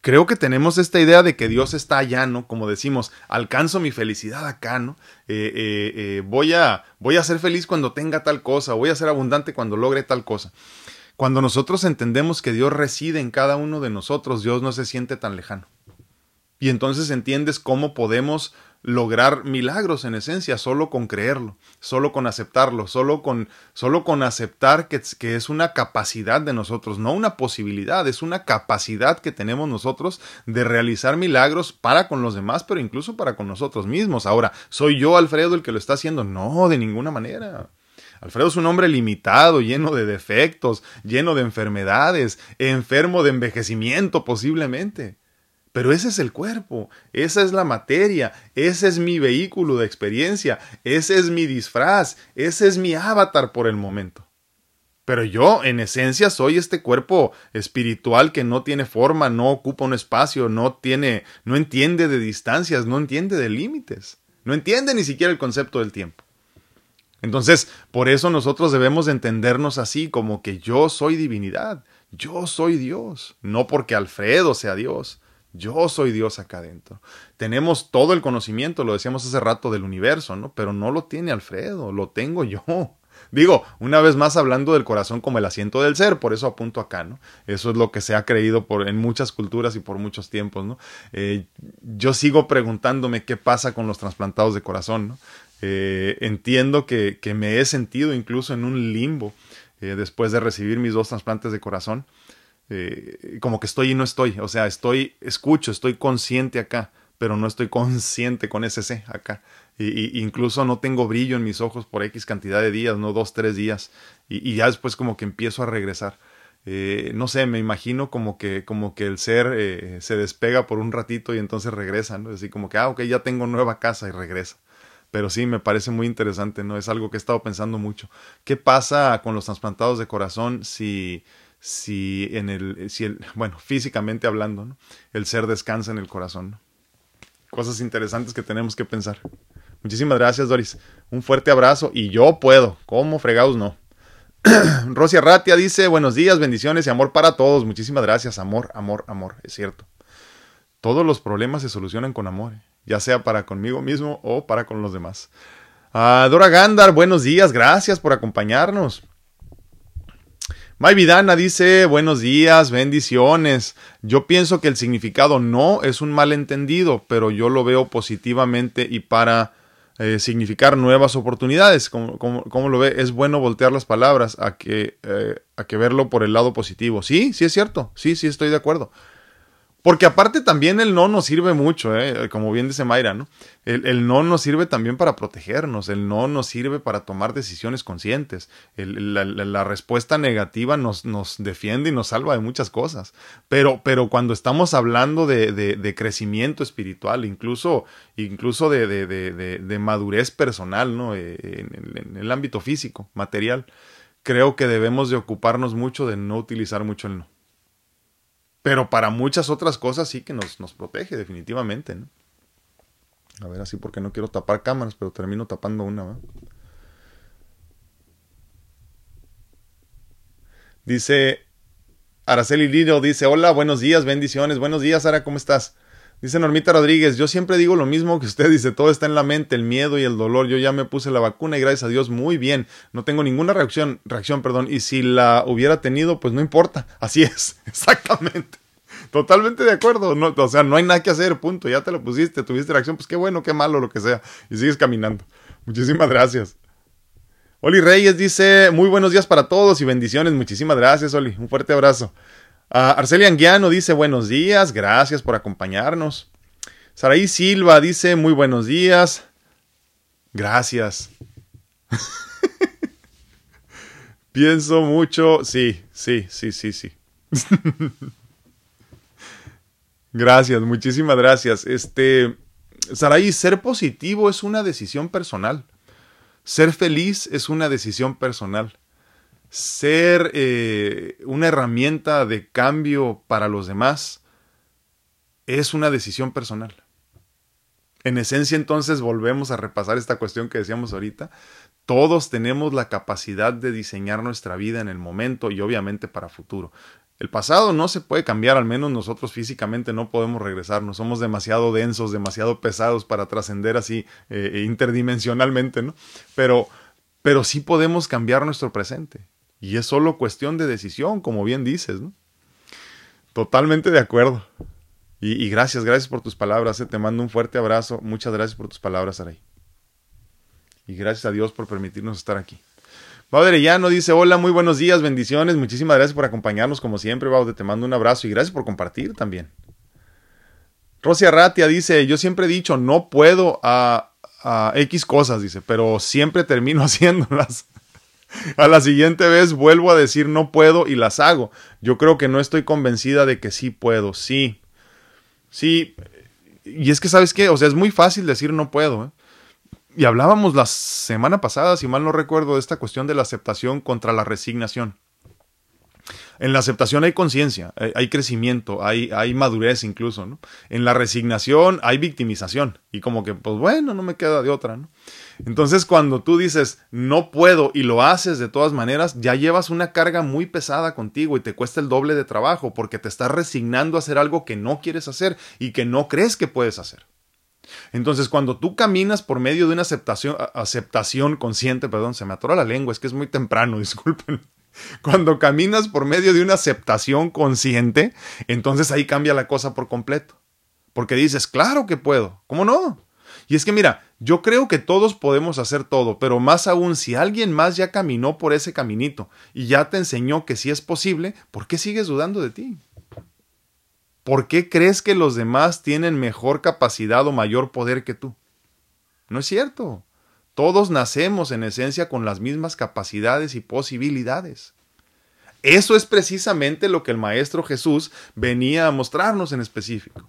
creo que tenemos esta idea de que Dios está allá, ¿no? Como decimos, alcanzo mi felicidad acá, ¿no? Eh, eh, eh, voy, a, voy a ser feliz cuando tenga tal cosa, voy a ser abundante cuando logre tal cosa. Cuando nosotros entendemos que Dios reside en cada uno de nosotros, Dios no se siente tan lejano. Y entonces entiendes cómo podemos lograr milagros en esencia, solo con creerlo, solo con aceptarlo, solo con, solo con aceptar que, que, es una capacidad de nosotros, no una posibilidad, es una capacidad que tenemos nosotros de realizar milagros para con los demás, pero incluso para con nosotros mismos. Ahora, ¿soy yo, Alfredo, el que lo está haciendo? No, de ninguna manera. Alfredo es un hombre limitado, lleno de defectos, lleno de enfermedades, enfermo de envejecimiento posiblemente. Pero ese es el cuerpo, esa es la materia, ese es mi vehículo de experiencia, ese es mi disfraz, ese es mi avatar por el momento. Pero yo, en esencia, soy este cuerpo espiritual que no tiene forma, no ocupa un espacio, no tiene, no entiende de distancias, no entiende de límites, no entiende ni siquiera el concepto del tiempo. Entonces, por eso nosotros debemos entendernos así, como que yo soy divinidad, yo soy Dios, no porque Alfredo sea Dios, yo soy Dios acá adentro. Tenemos todo el conocimiento, lo decíamos hace rato, del universo, ¿no? Pero no lo tiene Alfredo, lo tengo yo. Digo, una vez más hablando del corazón como el asiento del ser, por eso apunto acá, ¿no? Eso es lo que se ha creído por, en muchas culturas y por muchos tiempos, ¿no? Eh, yo sigo preguntándome qué pasa con los trasplantados de corazón, ¿no? Eh, entiendo que, que, me he sentido incluso en un limbo eh, después de recibir mis dos trasplantes de corazón. Eh, como que estoy y no estoy. O sea, estoy, escucho, estoy consciente acá, pero no estoy consciente con ese C acá. Y, incluso no tengo brillo en mis ojos por X cantidad de días, no dos, tres días. Y, ya después como que empiezo a regresar. Eh, no sé, me imagino como que, como que el ser eh, se despega por un ratito y entonces regresa, ¿no? Así como que, ah, ok, ya tengo nueva casa y regresa. Pero sí, me parece muy interesante, ¿no? Es algo que he estado pensando mucho. ¿Qué pasa con los trasplantados de corazón si, si en el, si el, bueno, físicamente hablando, el ser descansa en el corazón. Cosas interesantes que tenemos que pensar. Muchísimas gracias, Doris. Un fuerte abrazo y yo puedo. ¿Cómo fregados no? Rosia Ratia dice, buenos días, bendiciones y amor para todos. Muchísimas gracias, amor, amor, amor. Es cierto. Todos los problemas se solucionan con amor, ¿eh? ya sea para conmigo mismo o para con los demás. Ah, Dora Gandar, buenos días, gracias por acompañarnos. Vidana dice, buenos días, bendiciones. Yo pienso que el significado no es un malentendido, pero yo lo veo positivamente y para eh, significar nuevas oportunidades. ¿Cómo, lo ve? Es bueno voltear las palabras a que, eh, a que verlo por el lado positivo. Sí, sí es cierto. Sí, sí estoy de acuerdo. Porque aparte también el no nos sirve mucho, ¿eh? como bien dice Mayra, ¿no? El, no nos sirve también para protegernos, el no nos sirve para tomar decisiones conscientes. la, respuesta negativa nos, nos, defiende y nos salva de muchas cosas. Pero, pero cuando estamos hablando de, de, crecimiento espiritual, incluso, incluso de, de madurez personal, ¿no? Eh, en, en el ámbito físico, material, creo que debemos de ocuparnos mucho de no utilizar mucho el no. Pero para muchas otras cosas sí que nos, nos protege, definitivamente. ¿no? A ver, así porque no quiero tapar cámaras, pero termino tapando una. ¿va? Dice Araceli Lino, dice, hola, buenos días, bendiciones. Buenos días, Sara, ¿cómo estás? Dice Normita Rodríguez, yo siempre digo lo mismo que usted dice, todo está en la mente, el miedo y el dolor. Yo ya me puse la vacuna y gracias a Dios muy bien. No tengo ninguna reacción, reacción, perdón, y si la hubiera tenido, pues no importa. Así es, exactamente. Totalmente de acuerdo. O sea, no hay nada que hacer, punto. Ya te lo pusiste, tuviste reacción, pues qué bueno, qué malo, lo que sea. Y sigues caminando. Muchísimas gracias. Oli Reyes dice, muy buenos días para todos y bendiciones. Muchísimas gracias, Oli. Un fuerte abrazo. Uh, Arcelia Anguiano dice, buenos días, gracias por acompañarnos. Saraí Silva dice, muy buenos días. Gracias. Pienso mucho. Sí, sí, sí, sí, sí. gracias, muchísimas gracias. Este, Saraí, ser positivo es una decisión personal. Ser feliz es una decisión personal. Ser eh, una herramienta de cambio para los demás es una decisión personal. En esencia, entonces, volvemos a repasar esta cuestión que decíamos ahorita. Todos tenemos la capacidad de diseñar nuestra vida en el momento y obviamente para futuro. El pasado no se puede cambiar, al menos nosotros físicamente no podemos regresarnos. Somos demasiado densos, demasiado pesados para trascender así eh, interdimensionalmente, ¿no? Pero, pero sí podemos cambiar nuestro presente. Y es solo cuestión de decisión, como bien dices, ¿no? Totalmente de acuerdo. Y, gracias, gracias por tus palabras. Eh. Te mando un fuerte abrazo. Muchas gracias por tus palabras, Aray. Y gracias a Dios por permitirnos estar aquí. Baude no dice, hola, muy buenos días, bendiciones. Muchísimas gracias por acompañarnos como siempre, Baude. Te mando un abrazo y gracias por compartir también. Rosia Ratia dice, yo siempre he dicho, no puedo a, a X cosas, dice, pero siempre termino haciéndolas. A la siguiente vez vuelvo a decir no puedo y las hago. Yo creo que no estoy convencida de que sí puedo. Sí, Sí, y es que sabes qué, o sea, es muy fácil decir no puedo. ¿eh? Y hablábamos la semana pasada, si mal no recuerdo, de esta cuestión de la aceptación contra la resignación. En la aceptación hay conciencia, hay crecimiento, hay, hay madurez incluso, ¿no? En la resignación hay victimización y como que, pues bueno, no me queda de otra, ¿no? Entonces cuando tú dices, no puedo y lo haces de todas maneras, ya llevas una carga muy pesada contigo y te cuesta el doble de trabajo porque te estás resignando a hacer algo que no quieres hacer y que no crees que puedes hacer. Entonces, cuando tú caminas por medio de una aceptación, consciente, perdón, se me atora la lengua, es que es muy temprano, disculpen. Cuando caminas por medio de una aceptación consciente, entonces ahí cambia la cosa por completo. Porque dices, claro que puedo, ¿cómo no? Y es que mira, yo creo que todos podemos hacer todo, pero más aún si alguien más ya caminó por ese caminito y ya te enseñó que sí es posible, ¿por qué sigues dudando de ti? ¿Por qué crees que los demás tienen mejor capacidad o mayor poder que tú? No es cierto. Todos nacemos en esencia con las mismas capacidades y posibilidades. Eso es precisamente lo que el Maestro Jesús venía a mostrarnos en específico.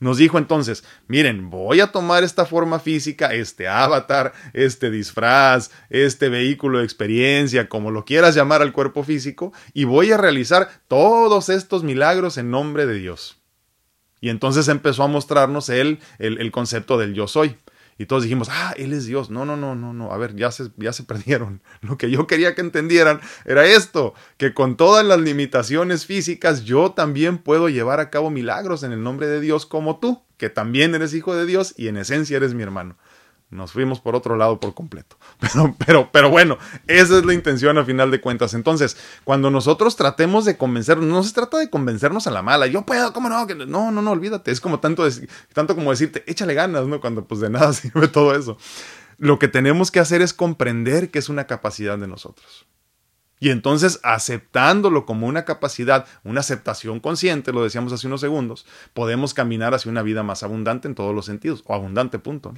Nos dijo entonces, miren, voy a tomar esta forma física, este avatar, este disfraz, este vehículo de experiencia, como lo quieras llamar al cuerpo físico, y voy a realizar todos estos milagros en nombre de Dios. Y entonces empezó a mostrarnos él el, el concepto del yo soy y todos dijimos, ah, Él es Dios. No, no, no, no, no. A ver, ya se, ya se perdieron. Lo que yo quería que entendieran era esto, que con todas las limitaciones físicas yo también puedo llevar a cabo milagros en el nombre de Dios como tú, que también eres hijo de Dios y en esencia eres mi hermano nos fuimos por otro lado por completo. Pero, pero, pero bueno, esa es la intención a final de cuentas. Entonces, cuando nosotros tratemos de convencernos, no se trata de convencernos a la mala, yo puedo, ¿cómo no? No, no, no, olvídate. Es como tanto, tanto como decirte, échale ganas, ¿no? Cuando pues de nada sirve todo eso. Lo que tenemos que hacer es comprender que es una capacidad de nosotros. Y entonces, aceptándolo como una capacidad, una aceptación consciente, lo decíamos hace unos segundos, podemos caminar hacia una vida más abundante en todos los sentidos, o abundante punto.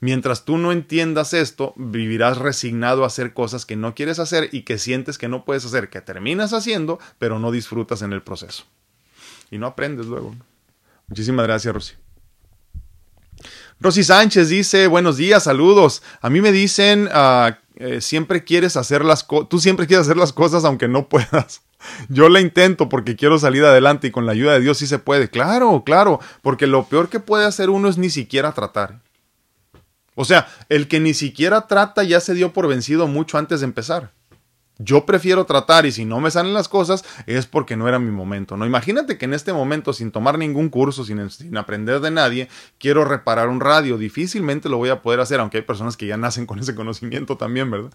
Mientras tú no entiendas esto, vivirás resignado a hacer cosas que no quieres hacer y que sientes que no puedes hacer, que terminas haciendo, pero no disfrutas en el proceso. Y no aprendes luego. Muchísimas gracias, Rosy. Rosy Sánchez dice, buenos días, saludos. A mí me dicen uh, eh, siempre quieres hacer las cosas, tú siempre quieres hacer las cosas aunque no puedas. Yo la intento porque quiero salir adelante y con la ayuda de Dios sí se puede. Claro, claro, porque lo peor que puede hacer uno es ni siquiera tratar. O sea, el que ni siquiera trata ya se dio por vencido mucho antes de empezar. Yo prefiero tratar y si no me salen las cosas es porque no era mi momento, ¿no? Imagínate que en este momento, sin tomar ningún curso, sin, sin, aprender de nadie, quiero reparar un radio. Difícilmente lo voy a poder hacer, aunque hay personas que ya nacen con ese conocimiento también, ¿verdad?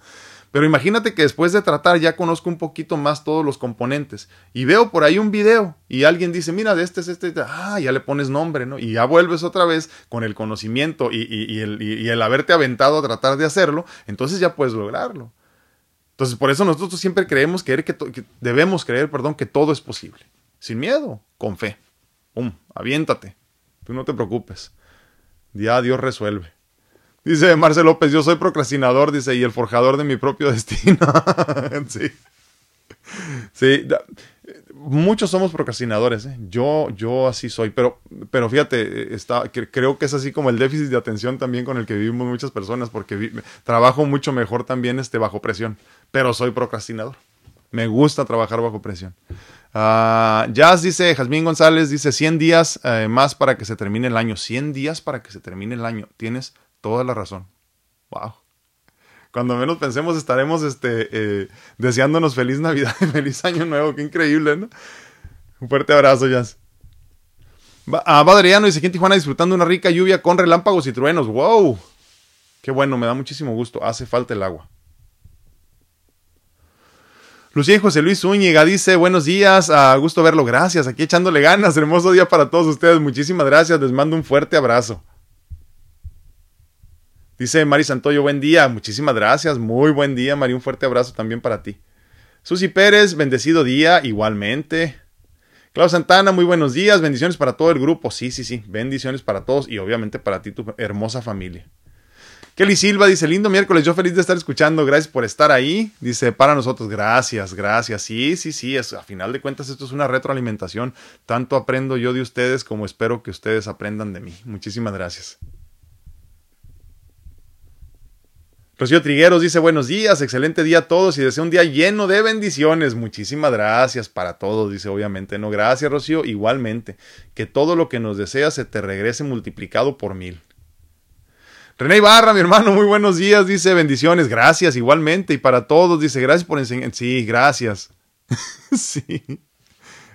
Pero imagínate que después de tratar ya conozco un poquito más todos los componentes y veo por ahí un video y alguien dice, mira, de este es este, ah, ya le pones nombre, ¿no? Y ya vuelves otra vez con el conocimiento y, y, y el, y el haberte aventado a tratar de hacerlo, entonces ya puedes lograrlo. Entonces, por eso nosotros siempre creemos que, debemos creer, perdón, que todo es posible. Sin miedo, con fe. ¡Pum! Aviéntate. Tú no te preocupes. Ya Dios resuelve. Dice Marcel López, yo soy procrastinador, dice, y el forjador de mi propio destino. sí. Sí, muchos somos procrastinadores, ¿eh? yo, yo así soy, pero, pero fíjate, está, creo que es así como el déficit de atención también con el que vivimos muchas personas, porque trabajo mucho mejor también este, bajo presión, pero soy procrastinador. Me gusta trabajar bajo presión. Uh, Jazz dice, Jazmín González dice, 100 días eh, más para que se termine el año. 100 días para que se termine el año. Tienes toda la razón. Wow cuando menos pensemos estaremos este, eh, deseándonos feliz Navidad y feliz Año Nuevo. Qué increíble, ¿no? Un fuerte abrazo, Jazz. A ah, Badriano dice aquí en Tijuana disfrutando una rica lluvia con relámpagos y truenos. ¡Wow! Qué bueno, me da muchísimo gusto. Hace falta el agua. Lucía y José Luis Zúñiga dice, buenos días, a gusto verlo, gracias, aquí echándole ganas, hermoso día para todos ustedes, muchísimas gracias, les mando un fuerte abrazo. Dice Mari Santoyo, buen día. Muchísimas gracias. Muy buen día, Mari. Un fuerte abrazo también para ti. Susi Pérez, bendecido día, igualmente. Clau Santana, muy buenos días. Bendiciones para todo el grupo. Sí, sí, sí. Bendiciones para todos y obviamente para ti, tu hermosa familia. Kelly Silva dice, lindo miércoles, yo feliz de estar escuchando, gracias por estar ahí. Dice, para nosotros, gracias, gracias. Sí, sí, sí, es, a final de cuentas esto es una retroalimentación. Tanto aprendo yo de ustedes como espero que ustedes aprendan de mí. Muchísimas gracias. Rocío Trigueros dice buenos días, excelente día a todos y desea un día lleno de bendiciones. Muchísimas gracias para todos, dice obviamente. No, gracias Rocío, igualmente. Que todo lo que nos deseas se te regrese multiplicado por mil. René Ibarra, mi hermano, muy buenos días, dice bendiciones, gracias igualmente y para todos, dice gracias por enseñar. Sí, gracias. sí.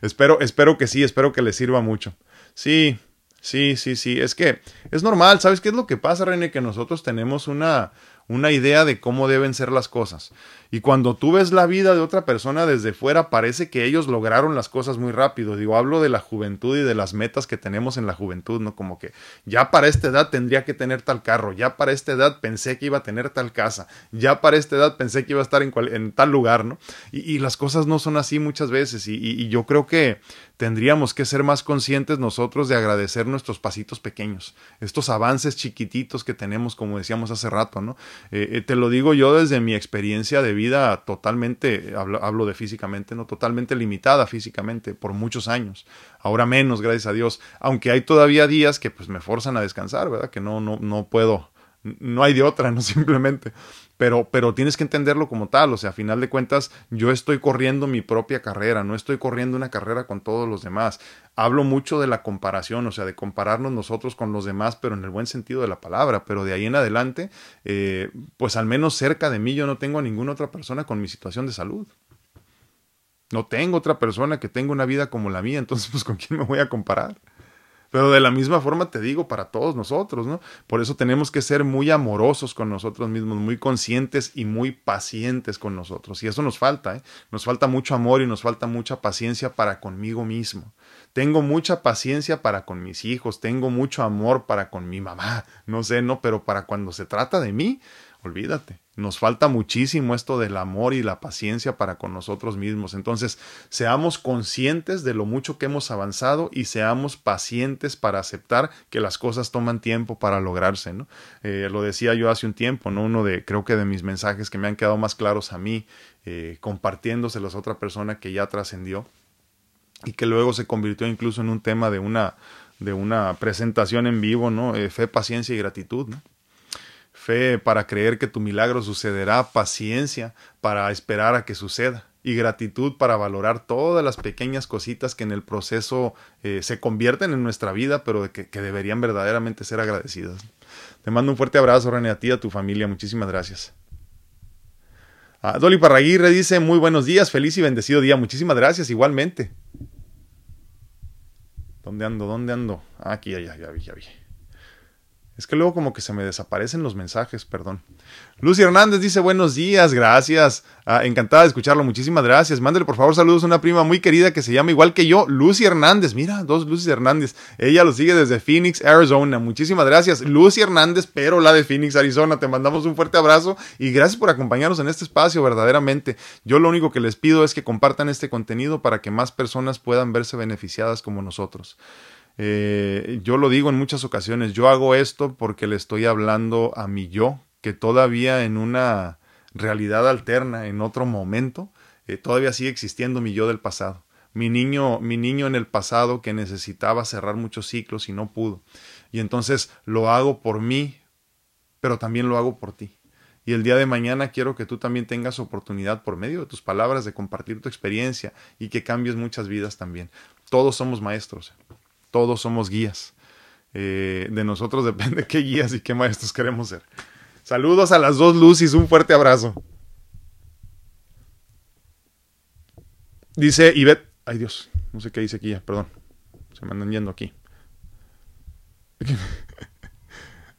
Espero, espero que sí, espero que les sirva mucho. Sí, sí, sí, sí. Es que es normal, ¿sabes qué es lo que pasa, René? Que nosotros tenemos una, una idea de cómo deben ser las cosas. Y cuando tú ves la vida de otra persona desde fuera, parece que ellos lograron las cosas muy rápido. Digo, hablo de la juventud y de las metas que tenemos en la juventud, ¿no? Como que ya para esta edad tendría que tener tal carro, ya para esta edad pensé que iba a tener tal casa, ya para esta edad pensé que iba a estar en, en tal lugar, ¿no? Y, las cosas no son así muchas veces. y yo creo que tendríamos que ser más conscientes nosotros de agradecer nuestros pasitos pequeños, estos avances chiquititos que tenemos, como decíamos hace rato, ¿no? Eh, eh, te lo digo yo desde mi experiencia de vida totalmente, hablo, hablo, de físicamente, ¿no? Totalmente limitada físicamente por muchos años. Ahora menos, gracias a Dios. Aunque hay todavía días que pues me forzan a descansar, ¿verdad? Que no, no, no puedo, no hay de otra, no simplemente pero, pero tienes que entenderlo como tal, o sea, a final de cuentas yo estoy corriendo mi propia carrera, no estoy corriendo una carrera con todos los demás. Hablo mucho de la comparación, o sea, de compararnos nosotros con los demás, pero en el buen sentido de la palabra, pero de ahí en adelante, eh, pues al menos cerca de mí yo no tengo a ninguna otra persona con mi situación de salud. No tengo otra persona que tenga una vida como la mía, entonces pues con quién me voy a comparar. Pero de la misma forma te digo para todos nosotros, ¿no? Por eso tenemos que ser muy amorosos con nosotros mismos, muy conscientes y muy pacientes con nosotros. Y eso nos falta, ¿eh? Nos falta mucho amor y nos falta mucha paciencia para conmigo mismo. Tengo mucha paciencia para con mis hijos, tengo mucho amor para con mi mamá, no sé, no, pero para cuando se trata de mí, olvídate. Nos falta muchísimo esto del amor y la paciencia para con nosotros mismos. Entonces, seamos conscientes de lo mucho que hemos avanzado y seamos pacientes para aceptar que las cosas toman tiempo para lograrse. ¿no? Eh, lo decía yo hace un tiempo, ¿no? uno de, creo que de mis mensajes que me han quedado más claros a mí, eh, compartiéndoselos a otra persona que ya trascendió y que luego se convirtió incluso en un tema de una, de una presentación en vivo, ¿no? Eh, fe, paciencia y gratitud, ¿no? Fe para creer que tu milagro sucederá, paciencia para esperar a que suceda y gratitud para valorar todas las pequeñas cositas que en el proceso eh, se convierten en nuestra vida, pero que, deberían verdaderamente ser agradecidas. Te mando un fuerte abrazo, René, a ti y a tu familia. Muchísimas gracias. Ah, Dolly Parraguirre dice, muy buenos días, feliz y bendecido día. Muchísimas gracias, igualmente. ¿Dónde ando? ¿Dónde ando? Ah, aquí, ya, ya, ya vi, ya vi. Es que luego como que se me desaparecen los mensajes, perdón. Lucy Hernández dice buenos días, gracias. Ah, encantada de escucharlo, muchísimas gracias. Mándele por favor saludos a una prima muy querida que se llama igual que yo, Lucy Hernández. Mira, dos Lucy Hernández. Ella lo sigue desde Phoenix, Arizona. Muchísimas gracias. Lucy Hernández, pero la de Phoenix, Arizona. Te mandamos un fuerte abrazo y gracias por acompañarnos en este espacio, verdaderamente. Yo lo único que les pido es que compartan este contenido para que más personas puedan verse beneficiadas como nosotros. Eh, yo lo digo en muchas ocasiones, yo hago esto porque le estoy hablando a mi yo, que todavía en una realidad alterna, en otro momento, eh, todavía sigue existiendo mi yo del pasado. Mi niño, mi niño en el pasado que necesitaba cerrar muchos ciclos y no pudo. Y entonces lo hago por mí, pero también lo hago por ti. Y el día de mañana quiero que tú también tengas oportunidad por medio de tus palabras de compartir tu experiencia y que cambies muchas vidas también. Todos somos maestros todos somos guías. Eh, de nosotros depende qué guías y qué maestros queremos ser. Saludos a las dos Lucis, un fuerte abrazo. Dice Ivette, ay Dios, no sé qué dice aquí ya, perdón, se me andan yendo aquí.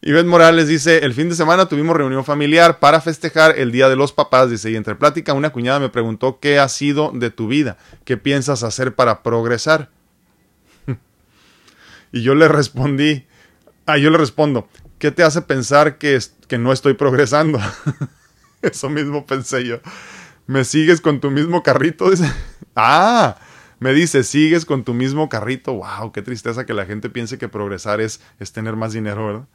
Ivette Morales dice, el fin de semana tuvimos reunión familiar para festejar el Día de los Papás, dice, y entre plática una cuñada me preguntó qué ha sido de tu vida, qué piensas hacer para progresar. Y yo le respondí, ah, yo le respondo, ¿qué te hace pensar que, que no estoy progresando? Eso mismo pensé yo. ¿Me sigues con tu mismo carrito? Ah, me dice, ¿sigues con tu mismo carrito? Wow, qué tristeza que la gente piense que progresar es, es tener más dinero, ¿verdad?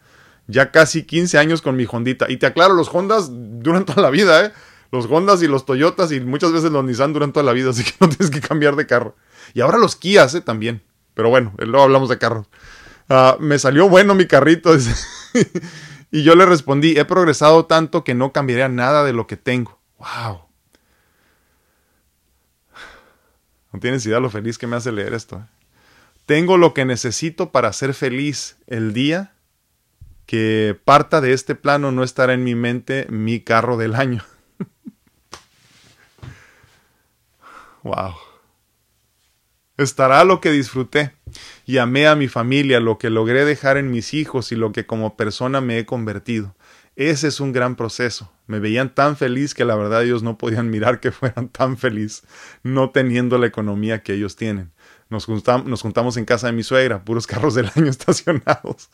Ya casi 15 años con mi Hondita. Y te aclaro, los Hondas duran toda la vida, ¿eh? Los Hondas y los Toyotas y muchas veces los Nissan duran toda la vida, así que no tienes que cambiar de carro. Y ahora los Kias, ¿eh? También. Pero bueno, luego hablamos de carros. Ah, me salió bueno mi carrito. y yo le respondí, he progresado tanto que no cambiaría nada de lo que tengo. ¡Wow! No tienes idea lo feliz que me hace leer esto. ¿eh? Tengo lo que necesito para ser feliz el día que parta de este plano no estará en mi mente mi carro del año. wow. Estará lo que disfruté y amé a mi familia, lo que logré dejar en mis hijos y lo que como persona me he convertido. Ese es un gran proceso. Me veían tan feliz que la verdad ellos no podían mirar que fueran tan feliz, no teniendo la economía que ellos tienen. Nos, juntamos en casa de mi suegra, puros carros del año estacionados.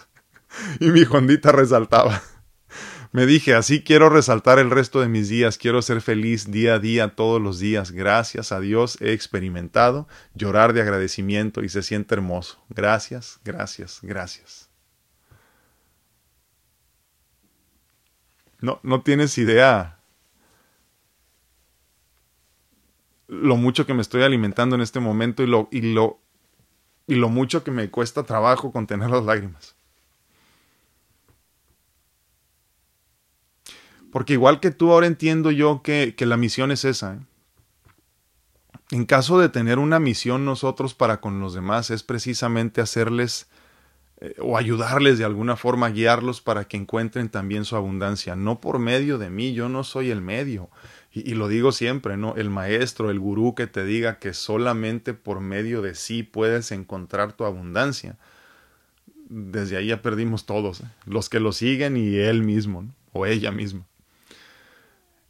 y mi Hondita resaltaba. Me dije, así quiero resaltar el resto de mis días, quiero ser feliz día a día, todos los días. Gracias a Dios he experimentado llorar de agradecimiento y se siente hermoso. Gracias, gracias, gracias. No, no tienes idea lo mucho que me estoy alimentando en este momento y lo, y lo, y lo mucho que me cuesta trabajo contener las lágrimas. Porque igual que tú, ahora entiendo yo que, la misión es esa. ¿eh? En caso de tener una misión nosotros para con los demás, es precisamente hacerles eh, o ayudarles de alguna forma, guiarlos para que encuentren también su abundancia. No por medio de mí, yo no soy el medio. Y, lo digo siempre, ¿no? El maestro, el gurú que te diga que solamente por medio de sí puedes encontrar tu abundancia. Desde ahí ya perdimos todos, ¿eh? los que lo siguen y él mismo, o ella misma.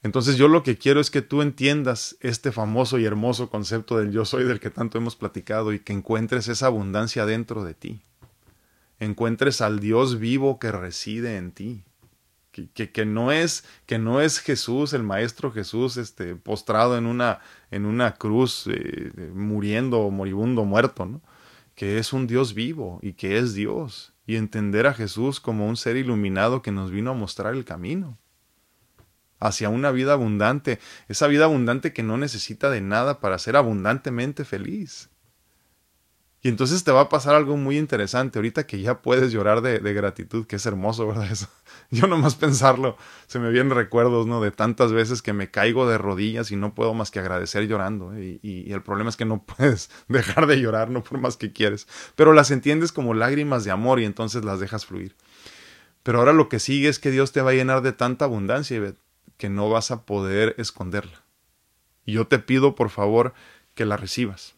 Entonces yo lo que quiero es que tú entiendas este famoso y hermoso concepto del yo soy del que tanto hemos platicado y que encuentres esa abundancia dentro de ti. Encuentres al Dios vivo que reside en ti. Que, que, no es que no es Jesús el maestro Jesús este postrado en una en una cruz eh, muriendo moribundo muerto no que es un Dios vivo y que es Dios y entender a Jesús como un ser iluminado que nos vino a mostrar el camino hacia una vida abundante, esa vida abundante que no necesita de nada para ser abundantemente feliz. Y entonces te va a pasar algo muy interesante ahorita que ya puedes llorar de, gratitud, que es hermoso, ¿verdad? Eso. Yo nomás pensarlo, se me vienen recuerdos, ¿no? De tantas veces que me caigo de rodillas y no puedo más que agradecer llorando. ¿eh? Y, y, el problema es que no puedes dejar de llorar, no por más que quieres. Pero las entiendes como lágrimas de amor y entonces las dejas fluir. Pero ahora lo que sigue es que Dios te va a llenar de tanta abundancia, que no vas a poder esconderla. Y yo te pido, por favor, que la recibas.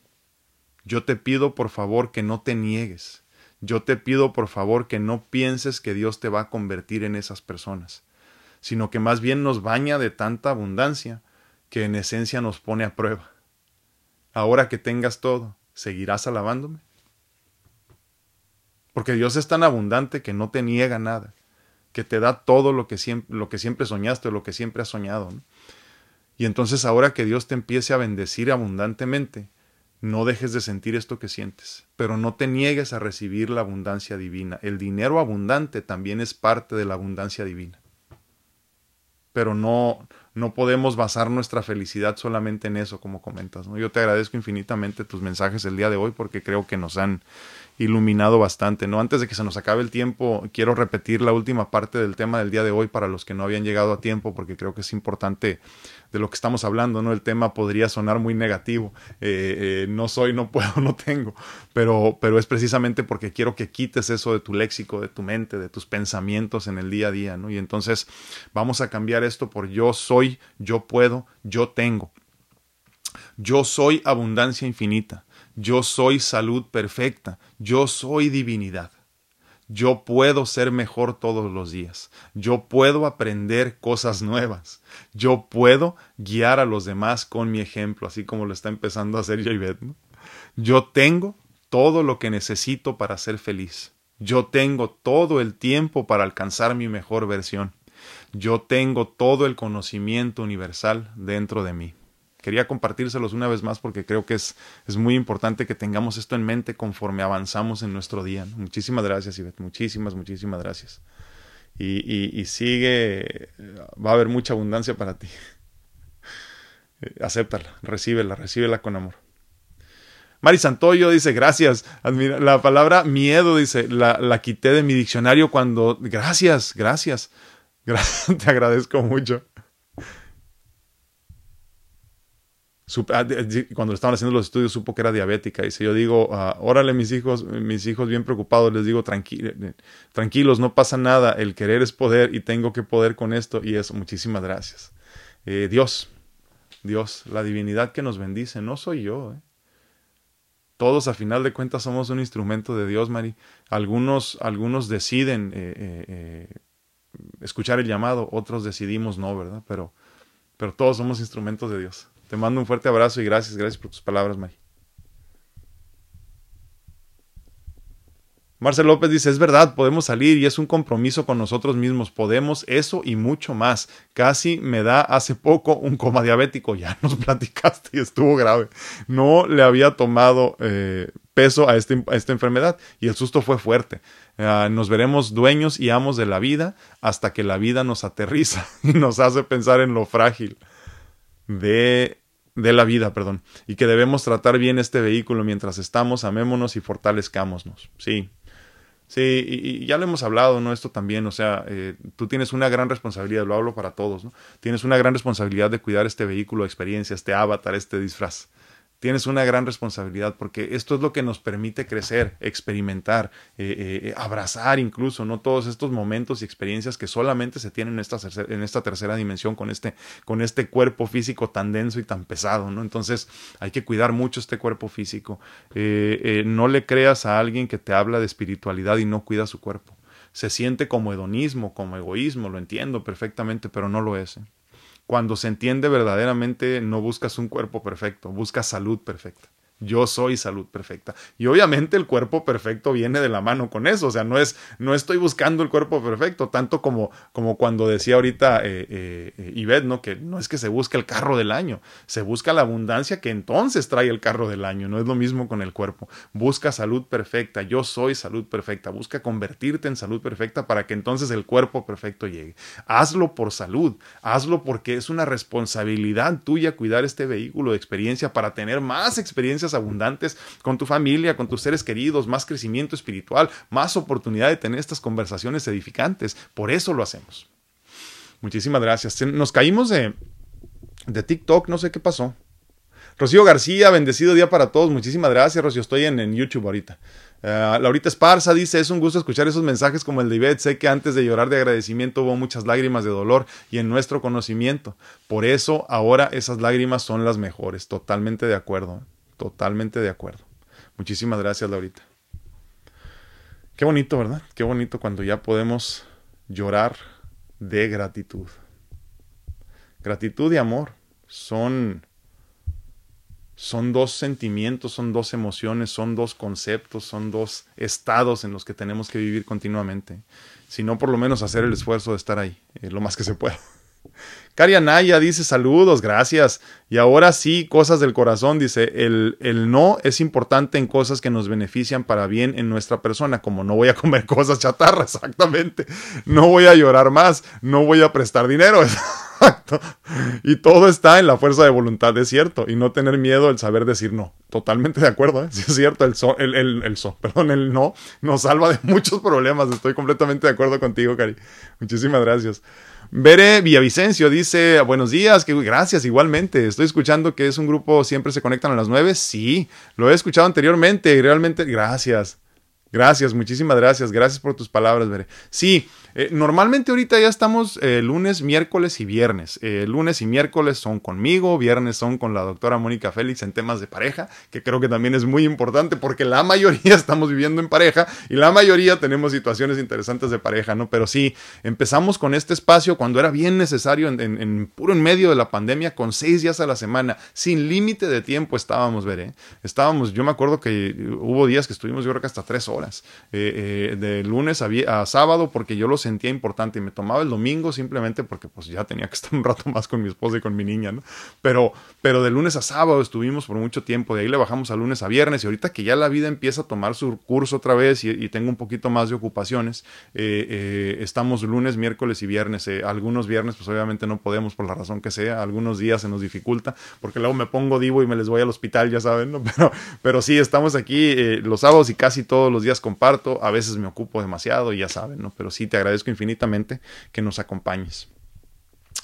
Yo te pido, por favor, que no te niegues. Yo te pido, por favor, que no pienses que Dios te va a convertir en esas personas, sino que más bien nos baña de tanta abundancia que en esencia nos pone a prueba. Ahora que tengas todo, ¿seguirás alabándome? Porque Dios es tan abundante que no te niega nada, que te da todo lo que siempre, lo que siempre soñaste, lo que siempre has soñado. Y entonces ahora que Dios te empiece a bendecir abundantemente, no dejes de sentir esto que sientes, pero no te niegues a recibir la abundancia divina. El dinero abundante también es parte de la abundancia divina. Pero no, no podemos basar nuestra felicidad solamente en eso, como comentas. Yo te agradezco infinitamente tus mensajes el día de hoy porque creo que nos han iluminado bastante. ¿no? Antes de que se nos acabe el tiempo, quiero repetir la última parte del tema del día de hoy para los que no habían llegado a tiempo, porque creo que es importante de lo que estamos hablando, ¿no? El tema podría sonar muy negativo. Eh, eh, no soy, no puedo, no tengo. Pero, pero es precisamente porque quiero que quites eso de tu léxico, de tu mente, de tus pensamientos en el día a día, ¿no? Y entonces vamos a cambiar esto por yo soy, yo puedo, yo tengo. Yo soy abundancia infinita. Yo soy salud perfecta. Yo soy divinidad. Yo puedo ser mejor todos los días. Yo puedo aprender cosas nuevas. Yo puedo guiar a los demás con mi ejemplo, así como lo está empezando a hacer Javet. Yo tengo todo lo que necesito para ser feliz. Yo tengo todo el tiempo para alcanzar mi mejor versión. Yo tengo todo el conocimiento universal dentro de mí. Quería compartírselos una vez más porque creo que es, es muy importante que tengamos esto en mente conforme avanzamos en nuestro día. Muchísimas gracias, Ivette. Muchísimas, muchísimas gracias. Y, y, sigue, va a haber mucha abundancia para ti. Acéptala, recíbela, recíbela con amor. Mari Santoyo dice, gracias. la palabra miedo, dice, la, la quité de mi diccionario cuando... Gracias, gracias. Te agradezco mucho. Ah, cuando estaban haciendo los estudios supo que era diabética. Dice, yo digo, uh, órale mis hijos, mis hijos bien preocupados, les digo, tranquilos, no pasa nada, el querer es poder y tengo que poder con esto y eso. Muchísimas gracias. Eh, Dios, Dios, la divinidad que nos bendice, no soy yo. Eh. Todos a final de cuentas somos un instrumento de Dios, Mari. Algunos, algunos deciden eh, escuchar el llamado, otros decidimos no, ¿verdad? Pero, pero todos somos instrumentos de Dios. Te mando un fuerte abrazo y gracias, gracias por tus palabras, Mari. Marcel López dice, es verdad, podemos salir y es un compromiso con nosotros mismos, podemos eso y mucho más. Casi me da hace poco un coma diabético, ya nos platicaste y estuvo grave. No le había tomado eh, peso a, este, a, esta enfermedad y el susto fue fuerte. Ah, nos veremos dueños y amos de la vida hasta que la vida nos aterriza y nos hace pensar en lo frágil de de la vida, perdón, y que debemos tratar bien este vehículo mientras estamos, amémonos y fortalezcámonos. Sí, sí, y, ya lo hemos hablado, ¿no? Esto también, o sea, eh, tú tienes una gran responsabilidad, lo hablo para todos, ¿no? Tienes una gran responsabilidad de cuidar este vehículo experiencia, este avatar, este disfraz tienes una gran responsabilidad porque esto es lo que nos permite crecer, experimentar, eh, eh, eh, abrazar incluso, ¿no? Todos estos momentos y experiencias que solamente se tienen en esta, en esta tercera dimensión con este, con este cuerpo físico tan denso y tan pesado, ¿no? Entonces hay que cuidar mucho este cuerpo físico. no le creas a alguien que te habla de espiritualidad y no cuida su cuerpo. Se siente como hedonismo, como egoísmo, lo entiendo perfectamente, pero no lo es. Cuando se entiende verdaderamente, no buscas un cuerpo perfecto, buscas salud perfecta yo soy salud perfecta. Y obviamente el cuerpo perfecto viene de la mano con eso, o sea, no es, no estoy buscando el cuerpo perfecto, tanto como, como cuando decía ahorita eh, eh, ¿no? Que no es que se busque el carro del año, se busca la abundancia que entonces trae el carro del año, no es lo mismo con el cuerpo. Busca salud perfecta, yo soy salud perfecta, busca convertirte en salud perfecta para que entonces el cuerpo perfecto llegue. Hazlo por salud, hazlo porque es una responsabilidad tuya cuidar este vehículo de experiencia para tener más experiencias abundantes con tu familia, con tus seres queridos, más crecimiento espiritual, más oportunidad de tener estas conversaciones edificantes. Por eso lo hacemos. Muchísimas gracias. Nos caímos de, de TikTok, no sé qué pasó. Rocío García, bendecido día para todos. Muchísimas gracias, Rocío. Estoy en, en YouTube ahorita. Uh, Laurita Esparza dice, es un gusto escuchar esos mensajes como el de Ivette. Sé que antes de llorar de agradecimiento hubo muchas lágrimas de dolor y en nuestro conocimiento. Por eso ahora esas lágrimas son las mejores. Totalmente de acuerdo. Totalmente de acuerdo. Muchísimas gracias, Laurita. Qué bonito, ¿verdad? Qué bonito cuando ya podemos llorar de gratitud. Gratitud y amor son son dos sentimientos, son dos emociones, son dos conceptos, son dos estados en los que tenemos que vivir continuamente. Si no, por lo menos hacer el esfuerzo de estar ahí, eh, lo más que se pueda. Cari Anaya dice saludos, gracias. Y ahora sí, cosas del corazón, dice, el, el, no es importante en cosas que nos benefician para bien en nuestra persona, como no voy a comer cosas chatarras, exactamente. No voy a llorar más, no voy a prestar dinero. Exacto. Y todo está en la fuerza de voluntad, es cierto. Y no tener miedo al saber decir no. Totalmente de acuerdo, ¿eh? Sí es cierto, el so, el, el, el so, perdón, el no nos salva de muchos problemas. Estoy completamente de acuerdo contigo, Cari. Muchísimas gracias. Bere Villavicencio dice, buenos días, que gracias igualmente. Estoy escuchando que es un grupo, siempre se conectan a las nueve. Sí, lo he escuchado anteriormente y realmente, gracias. Gracias, muchísimas gracias. Gracias por tus palabras, Bere. Sí, eh, normalmente ahorita ya estamos eh, lunes, miércoles y viernes. Eh, lunes y miércoles son conmigo, viernes son con la doctora Mónica Félix en temas de pareja, que creo que también es muy importante porque la mayoría estamos viviendo en pareja y la mayoría tenemos situaciones interesantes de pareja, ¿no? Pero sí, empezamos con este espacio cuando era bien necesario, en, puro en medio de la pandemia, con seis días a la semana, sin límite de tiempo estábamos, veré. Estábamos, yo me acuerdo que hubo días que estuvimos, yo creo que hasta tres horas, de lunes a, a sábado, porque yo los sentía importante y me tomaba el domingo simplemente porque pues ya tenía que estar un rato más con mi esposa y con mi niña, ¿no? Pero, pero de lunes a sábado estuvimos por mucho tiempo, de ahí le bajamos a lunes a viernes y ahorita que ya la vida empieza a tomar su curso otra vez y, tengo un poquito más de ocupaciones, eh, eh, estamos lunes, miércoles y viernes. Eh, algunos viernes pues obviamente no podemos por la razón que sea, algunos días se nos dificulta porque luego me pongo divo y me les voy al hospital, ya saben, ¿no? Pero, pero sí, estamos aquí los sábados y casi todos los días comparto, a veces me ocupo demasiado y ya saben, ¿no? Pero sí te agradezco agradezco infinitamente que nos acompañes.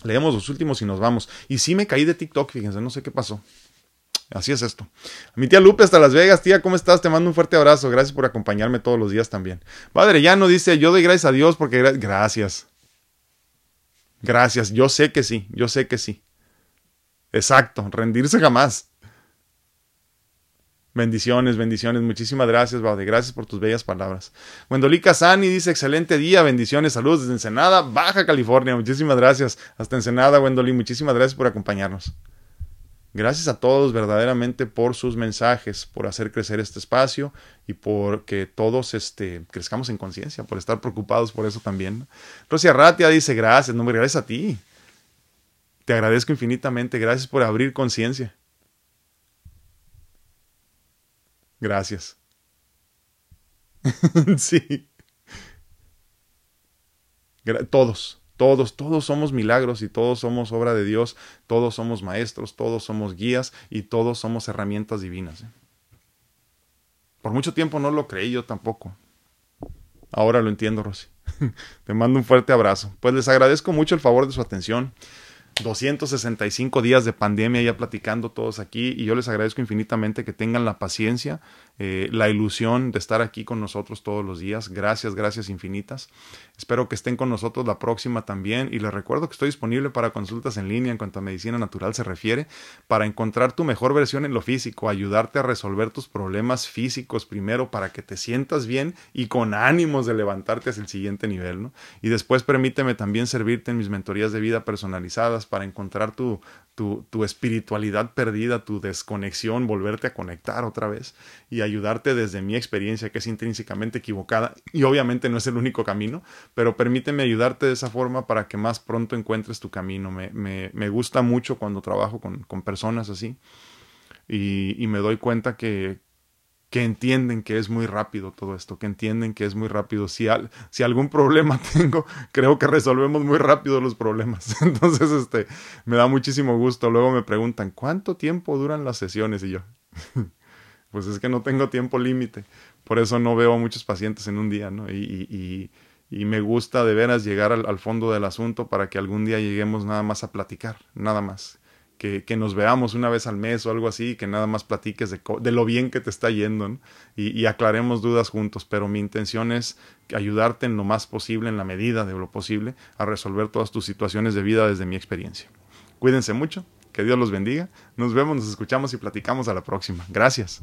Leemos los últimos y nos vamos. Y sí me caí de TikTok, fíjense, no sé qué pasó. Así es esto. Mi tía Lupe hasta Las Vegas, tía, ¿cómo estás? Te mando un fuerte abrazo. Gracias por acompañarme todos los días también. Padre no dice, yo doy gracias a Dios porque gra gracias. Gracias, yo sé que sí, yo sé que sí. Exacto, rendirse jamás. Bendiciones, bendiciones. Muchísimas gracias, Baude. Gracias por tus bellas palabras. Wendolí Casani dice: excelente día, bendiciones, saludos desde Ensenada, Baja California. Muchísimas gracias. Hasta Ensenada, Wendolí. Muchísimas gracias por acompañarnos. Gracias a todos verdaderamente por sus mensajes, por hacer crecer este espacio y por que todos este, crezcamos en conciencia, por estar preocupados por eso también. Rosia Ratia dice: Gracias, no me gracias a ti. Te agradezco infinitamente. Gracias por abrir conciencia. Gracias. sí. Todos, todos, todos somos milagros y todos somos obra de Dios, todos somos maestros, todos somos guías y todos somos herramientas divinas. ¿eh? Por mucho tiempo no lo creí yo tampoco. Ahora lo entiendo, Rosy. Te mando un fuerte abrazo. Pues les agradezco mucho el favor de su atención. 265 días de pandemia ya platicando todos aquí y yo les agradezco infinitamente que tengan la paciencia, eh, la ilusión de estar aquí con nosotros todos los días. Gracias, gracias infinitas. Espero que estén con nosotros la próxima también y les recuerdo que estoy disponible para consultas en línea en cuanto a medicina natural se refiere, para encontrar tu mejor versión en lo físico, ayudarte a resolver tus problemas físicos primero para que te sientas bien y con ánimos de levantarte hacia el siguiente nivel, ¿no? Y después permíteme también servirte en mis mentorías de vida personalizadas para encontrar tu, tu, tu, espiritualidad perdida, tu desconexión, volverte a conectar otra vez y ayudarte desde mi experiencia que es intrínsecamente equivocada y obviamente no es el único camino, pero permíteme ayudarte de esa forma para que más pronto encuentres tu camino. Me, me, me gusta mucho cuando trabajo con, con personas así y, y me doy cuenta que, que entienden que es muy rápido todo esto, que entienden que es muy rápido. Si, al, si algún problema tengo, creo que resolvemos muy rápido los problemas. Entonces, este, me da muchísimo gusto. Luego me preguntan, ¿cuánto tiempo duran las sesiones? Y yo, pues es que no tengo tiempo límite. Por eso no veo a muchos pacientes en un día, ¿no? Y, y, y me gusta de veras llegar al, al fondo del asunto para que algún día lleguemos nada más a platicar, nada más que, nos veamos una vez al mes o algo así, que nada más platiques de, lo bien que te está yendo y, aclaremos dudas juntos. Pero mi intención es ayudarte en lo más posible, en la medida de lo posible, a resolver todas tus situaciones de vida desde mi experiencia. Cuídense mucho, que Dios los bendiga. Nos vemos, nos escuchamos y platicamos a la próxima. Gracias.